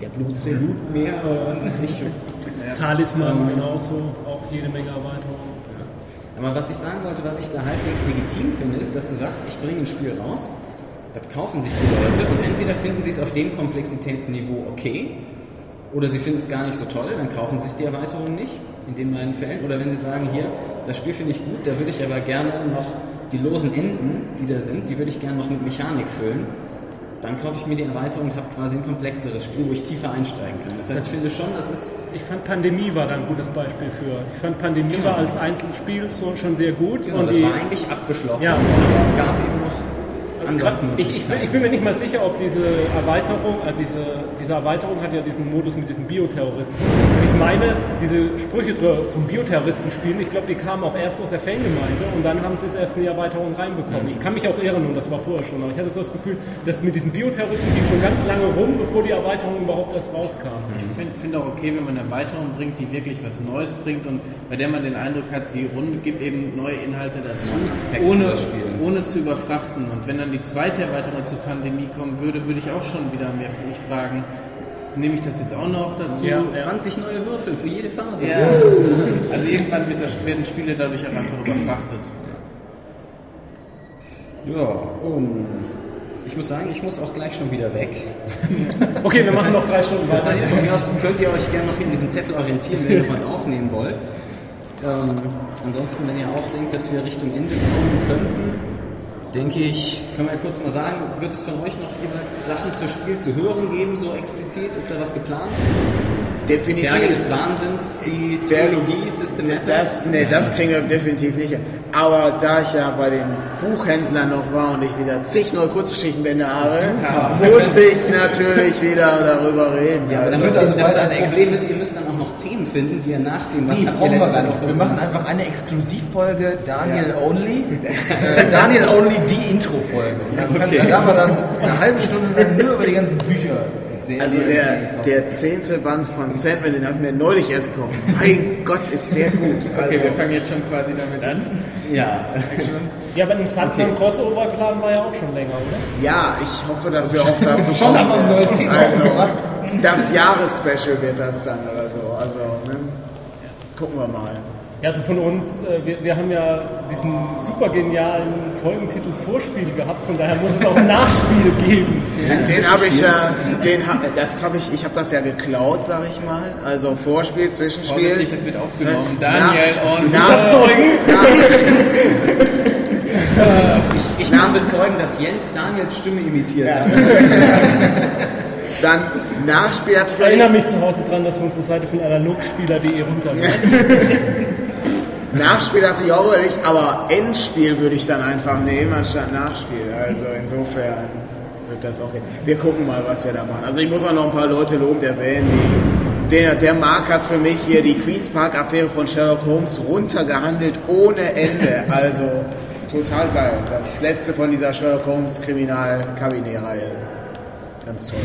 der Blutsee, Blutmeer oder was weiß ich. Talisman genauso, auch jede Menge Erweiterungen. Aber was ich sagen wollte, was ich da halbwegs legitim finde, ist, dass du sagst, ich bringe ein Spiel raus, das kaufen sich die Leute und entweder finden sie es auf dem Komplexitätsniveau okay oder sie finden es gar nicht so toll, dann kaufen sie sich die Erweiterung nicht, in den beiden Fällen. Oder wenn sie sagen, hier, das Spiel finde ich gut, da würde ich aber gerne noch die losen Enden, die da sind, die würde ich gerne noch mit Mechanik füllen. Dann kaufe ich mir die Erweiterung und habe quasi ein komplexeres Spiel, wo ich tiefer einsteigen kann. Das heißt, ich finde schon, das ist Ich fand Pandemie war da ein gutes Beispiel für. Ich fand Pandemie Genau. war als Einzelspiel so, schon sehr gut. Genau, und das die, war eigentlich abgeschlossen, Ja. aber es gab eben ich, ich, bin, ich bin mir nicht mal sicher, ob diese Erweiterung, äh, diese, diese Erweiterung hat ja diesen Modus mit diesen Bioterroristen. Und ich meine, diese Sprüche zum Bioterroristen spielen, ich glaube, die kamen auch erst aus der Fangemeinde und dann haben sie es erst in die Erweiterung reinbekommen. Ich kann mich auch irren und das war vorher schon, aber ich hatte so das Gefühl, dass mit diesen Bioterroristen ging schon ganz lange rum, bevor die Erweiterung überhaupt erst rauskam. Ich finde find auch okay, wenn man eine Erweiterung bringt, die wirklich was Neues bringt und bei der man den Eindruck hat, sie rund, gibt eben neue Inhalte dazu, ohne, ohne zu überfrachten. Und wenn dann die zweite Erweiterung zur Pandemie kommen würde, würde ich auch schon wieder mehr mich fragen, nehme ich das jetzt auch noch dazu? Ja. 20 neue Würfel für jede Farbe. Ja. Also irgendwann wird das, werden Spiele dadurch auch einfach überfrachtet. Ja, um, ich muss sagen, ich muss auch gleich schon wieder weg. Okay, wir machen noch drei Stunden Das weiter. heißt, von mir aus könnt ihr euch gerne noch in diesem Zettel orientieren, wenn ihr noch was aufnehmen wollt. Ähm, ansonsten, wenn ihr auch denkt, dass wir Richtung Ende kommen könnten, denke ich, können wir ja kurz mal sagen, wird es von euch noch jeweils Sachen zur Spiel zu hören geben, so explizit? Ist da was geplant? Definitiv. Berge des Wahnsinns, die Theologie, Systematik. Das, nee, das kriegen wir definitiv nicht. Aber da ich ja bei den Buchhändlern noch war und ich wieder zig neue Kurzgeschichtenbände habe, muss ich natürlich wieder darüber reden. Ja, aber dann Das müsst wird ihr, also das, bald das ein Problem ist, ihr müsst dann auch noch finden, die ihr nach dem, was Nee, habt brauchen wir gar nicht. Wir machen einfach eine Exklusivfolge Daniel Only. <laughs> Äh, Daniel Only, die Intro-Folge. Kann, dann darf man dann eine halbe Stunde lang nur über die ganzen Bücher erzählen. Also er der, der zehnte Band von Sandman, den habe ich mir neulich erst gekauft. Mein Gott, ist sehr gut. Also, Okay, wir fangen jetzt schon quasi damit an. Ja, Ja, aber im Sandman Crossover Plan war ja auch schon länger, oder? ja, ich hoffe, dass wir auch dazu <laughs> Schon kommen. haben wir ein neues Thema also, das Jahresspecial wird das dann oder so. Also, ne? gucken wir mal. Ja, also von uns, äh, wir, wir haben ja diesen super genialen Folgentitel Vorspiel gehabt, von daher muss es auch ein <laughs> Nachspiel geben. Den habe ich ja, den ha, das habe ich, ich habe das ja geklaut, sag ich mal. Also Vorspiel, Zwischenspiel. Vorsichtig, es wird aufgenommen. Daniel und nach, Zeugen. <laughs> ich, ich kann bezeugen, dass Jens Daniels Stimme imitiert Ja. hat. <laughs> Dann Nachspiel hatte Ich ich erinnere mich zu Hause dran, dass wir unsere Seite von analogspieler.de runternehmen. Nachspiel hatte ich auch überlegt, aber Endspiel würde ich dann einfach nehmen anstatt Nachspiel. Also insofern wird das auch gehen. Wir gucken mal, was wir da machen. Also ich muss auch noch ein paar Leute lobend erwähnen, die der, der Mark hat für mich hier die Queens Park Affäre von Sherlock Holmes runtergehandelt ohne Ende. Also total geil. Das letzte von dieser Sherlock Holmes Kriminalkabinett-Reihe. Ganz toll.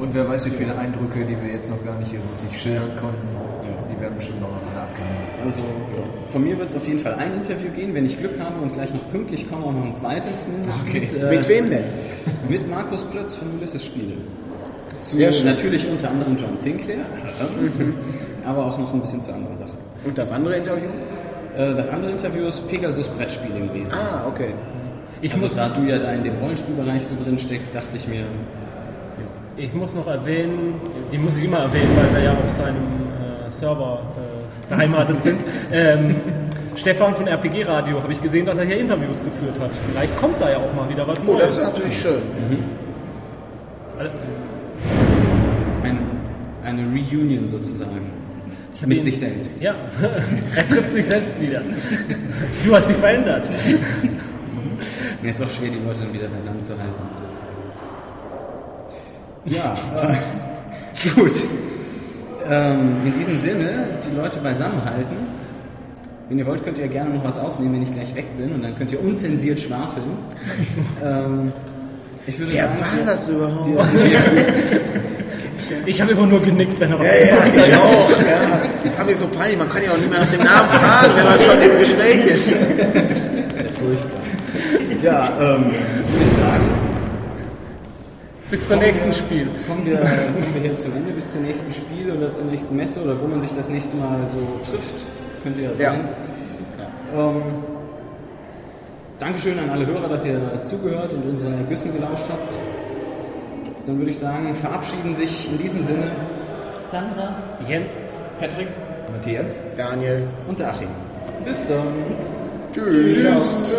Und wer weiß, wie viele Eindrücke, die wir jetzt noch gar nicht hier wirklich schildern konnten, die werden bestimmt noch Also von mir wird es auf jeden Fall ein Interview gehen, wenn ich Glück habe und gleich noch pünktlich komme, auch noch ein zweites mindestens. Äh, Mit wem denn? <laughs> Mit Markus Plötz von Ulysses Spiele. Zu Sehr schön. Natürlich unter anderem John Sinclair, <laughs> aber auch noch ein bisschen zu anderen Sachen. Und das andere Interview? Äh, Das andere Interview ist Pegasus Brettspiele gewesen. Ah, okay. Ich, Also muss, da du ja da in dem Rollenspielbereich so drin steckst, dachte ich mir, ich muss noch erwähnen, die muss ich immer erwähnen, weil wir ja auf seinem äh, Server äh, beheimatet sind. Ähm, Stefan von RPG Radio habe ich gesehen, dass er hier Interviews geführt hat. Vielleicht kommt da ja auch mal wieder was Oh, das Neues. ist natürlich schön. ein, eine Reunion sozusagen. Mit ihn- sich selbst. Ja, <laughs> er trifft sich selbst wieder. Du hast dich verändert. Ja, ist auch schwer, die Leute dann wieder beisammen zu halten. so. Ja, äh, <laughs> gut. Ähm, in diesem Sinne, die Leute beisammen halten. Wenn ihr wollt, könnt ihr gerne noch was aufnehmen, wenn ich gleich weg bin. Und dann könnt ihr unzensiert schwafeln. <laughs> ähm, ich würde Wer sagen, war das überhaupt? <laughs> Ich habe immer nur genickt, wenn er was Ja, gesagt ja, hat. ich auch. Ja. Ich fand mir so peinlich, man kann ja auch nicht mehr nach dem Namen fragen, wenn man schon im Gespräch ist. Sehr <laughs> furchtbar. Ja, ähm, würde ich sagen, Bis zum nächsten Spiel. kommen wir, kommen wir hier zum Ende, bis zum nächsten Spiel oder zur nächsten Messe oder wo man sich das nächste Mal so trifft. Könnte ja Ja. sein. Ähm, Dankeschön an alle Hörer, dass ihr zugehört und unseren Ergüssen gelauscht habt. Dann würde ich sagen, verabschieden sich in diesem Sinne Sandra. Jens. Patrick, Matthias Daniel. und der Achim. Bis dann. Tschüss.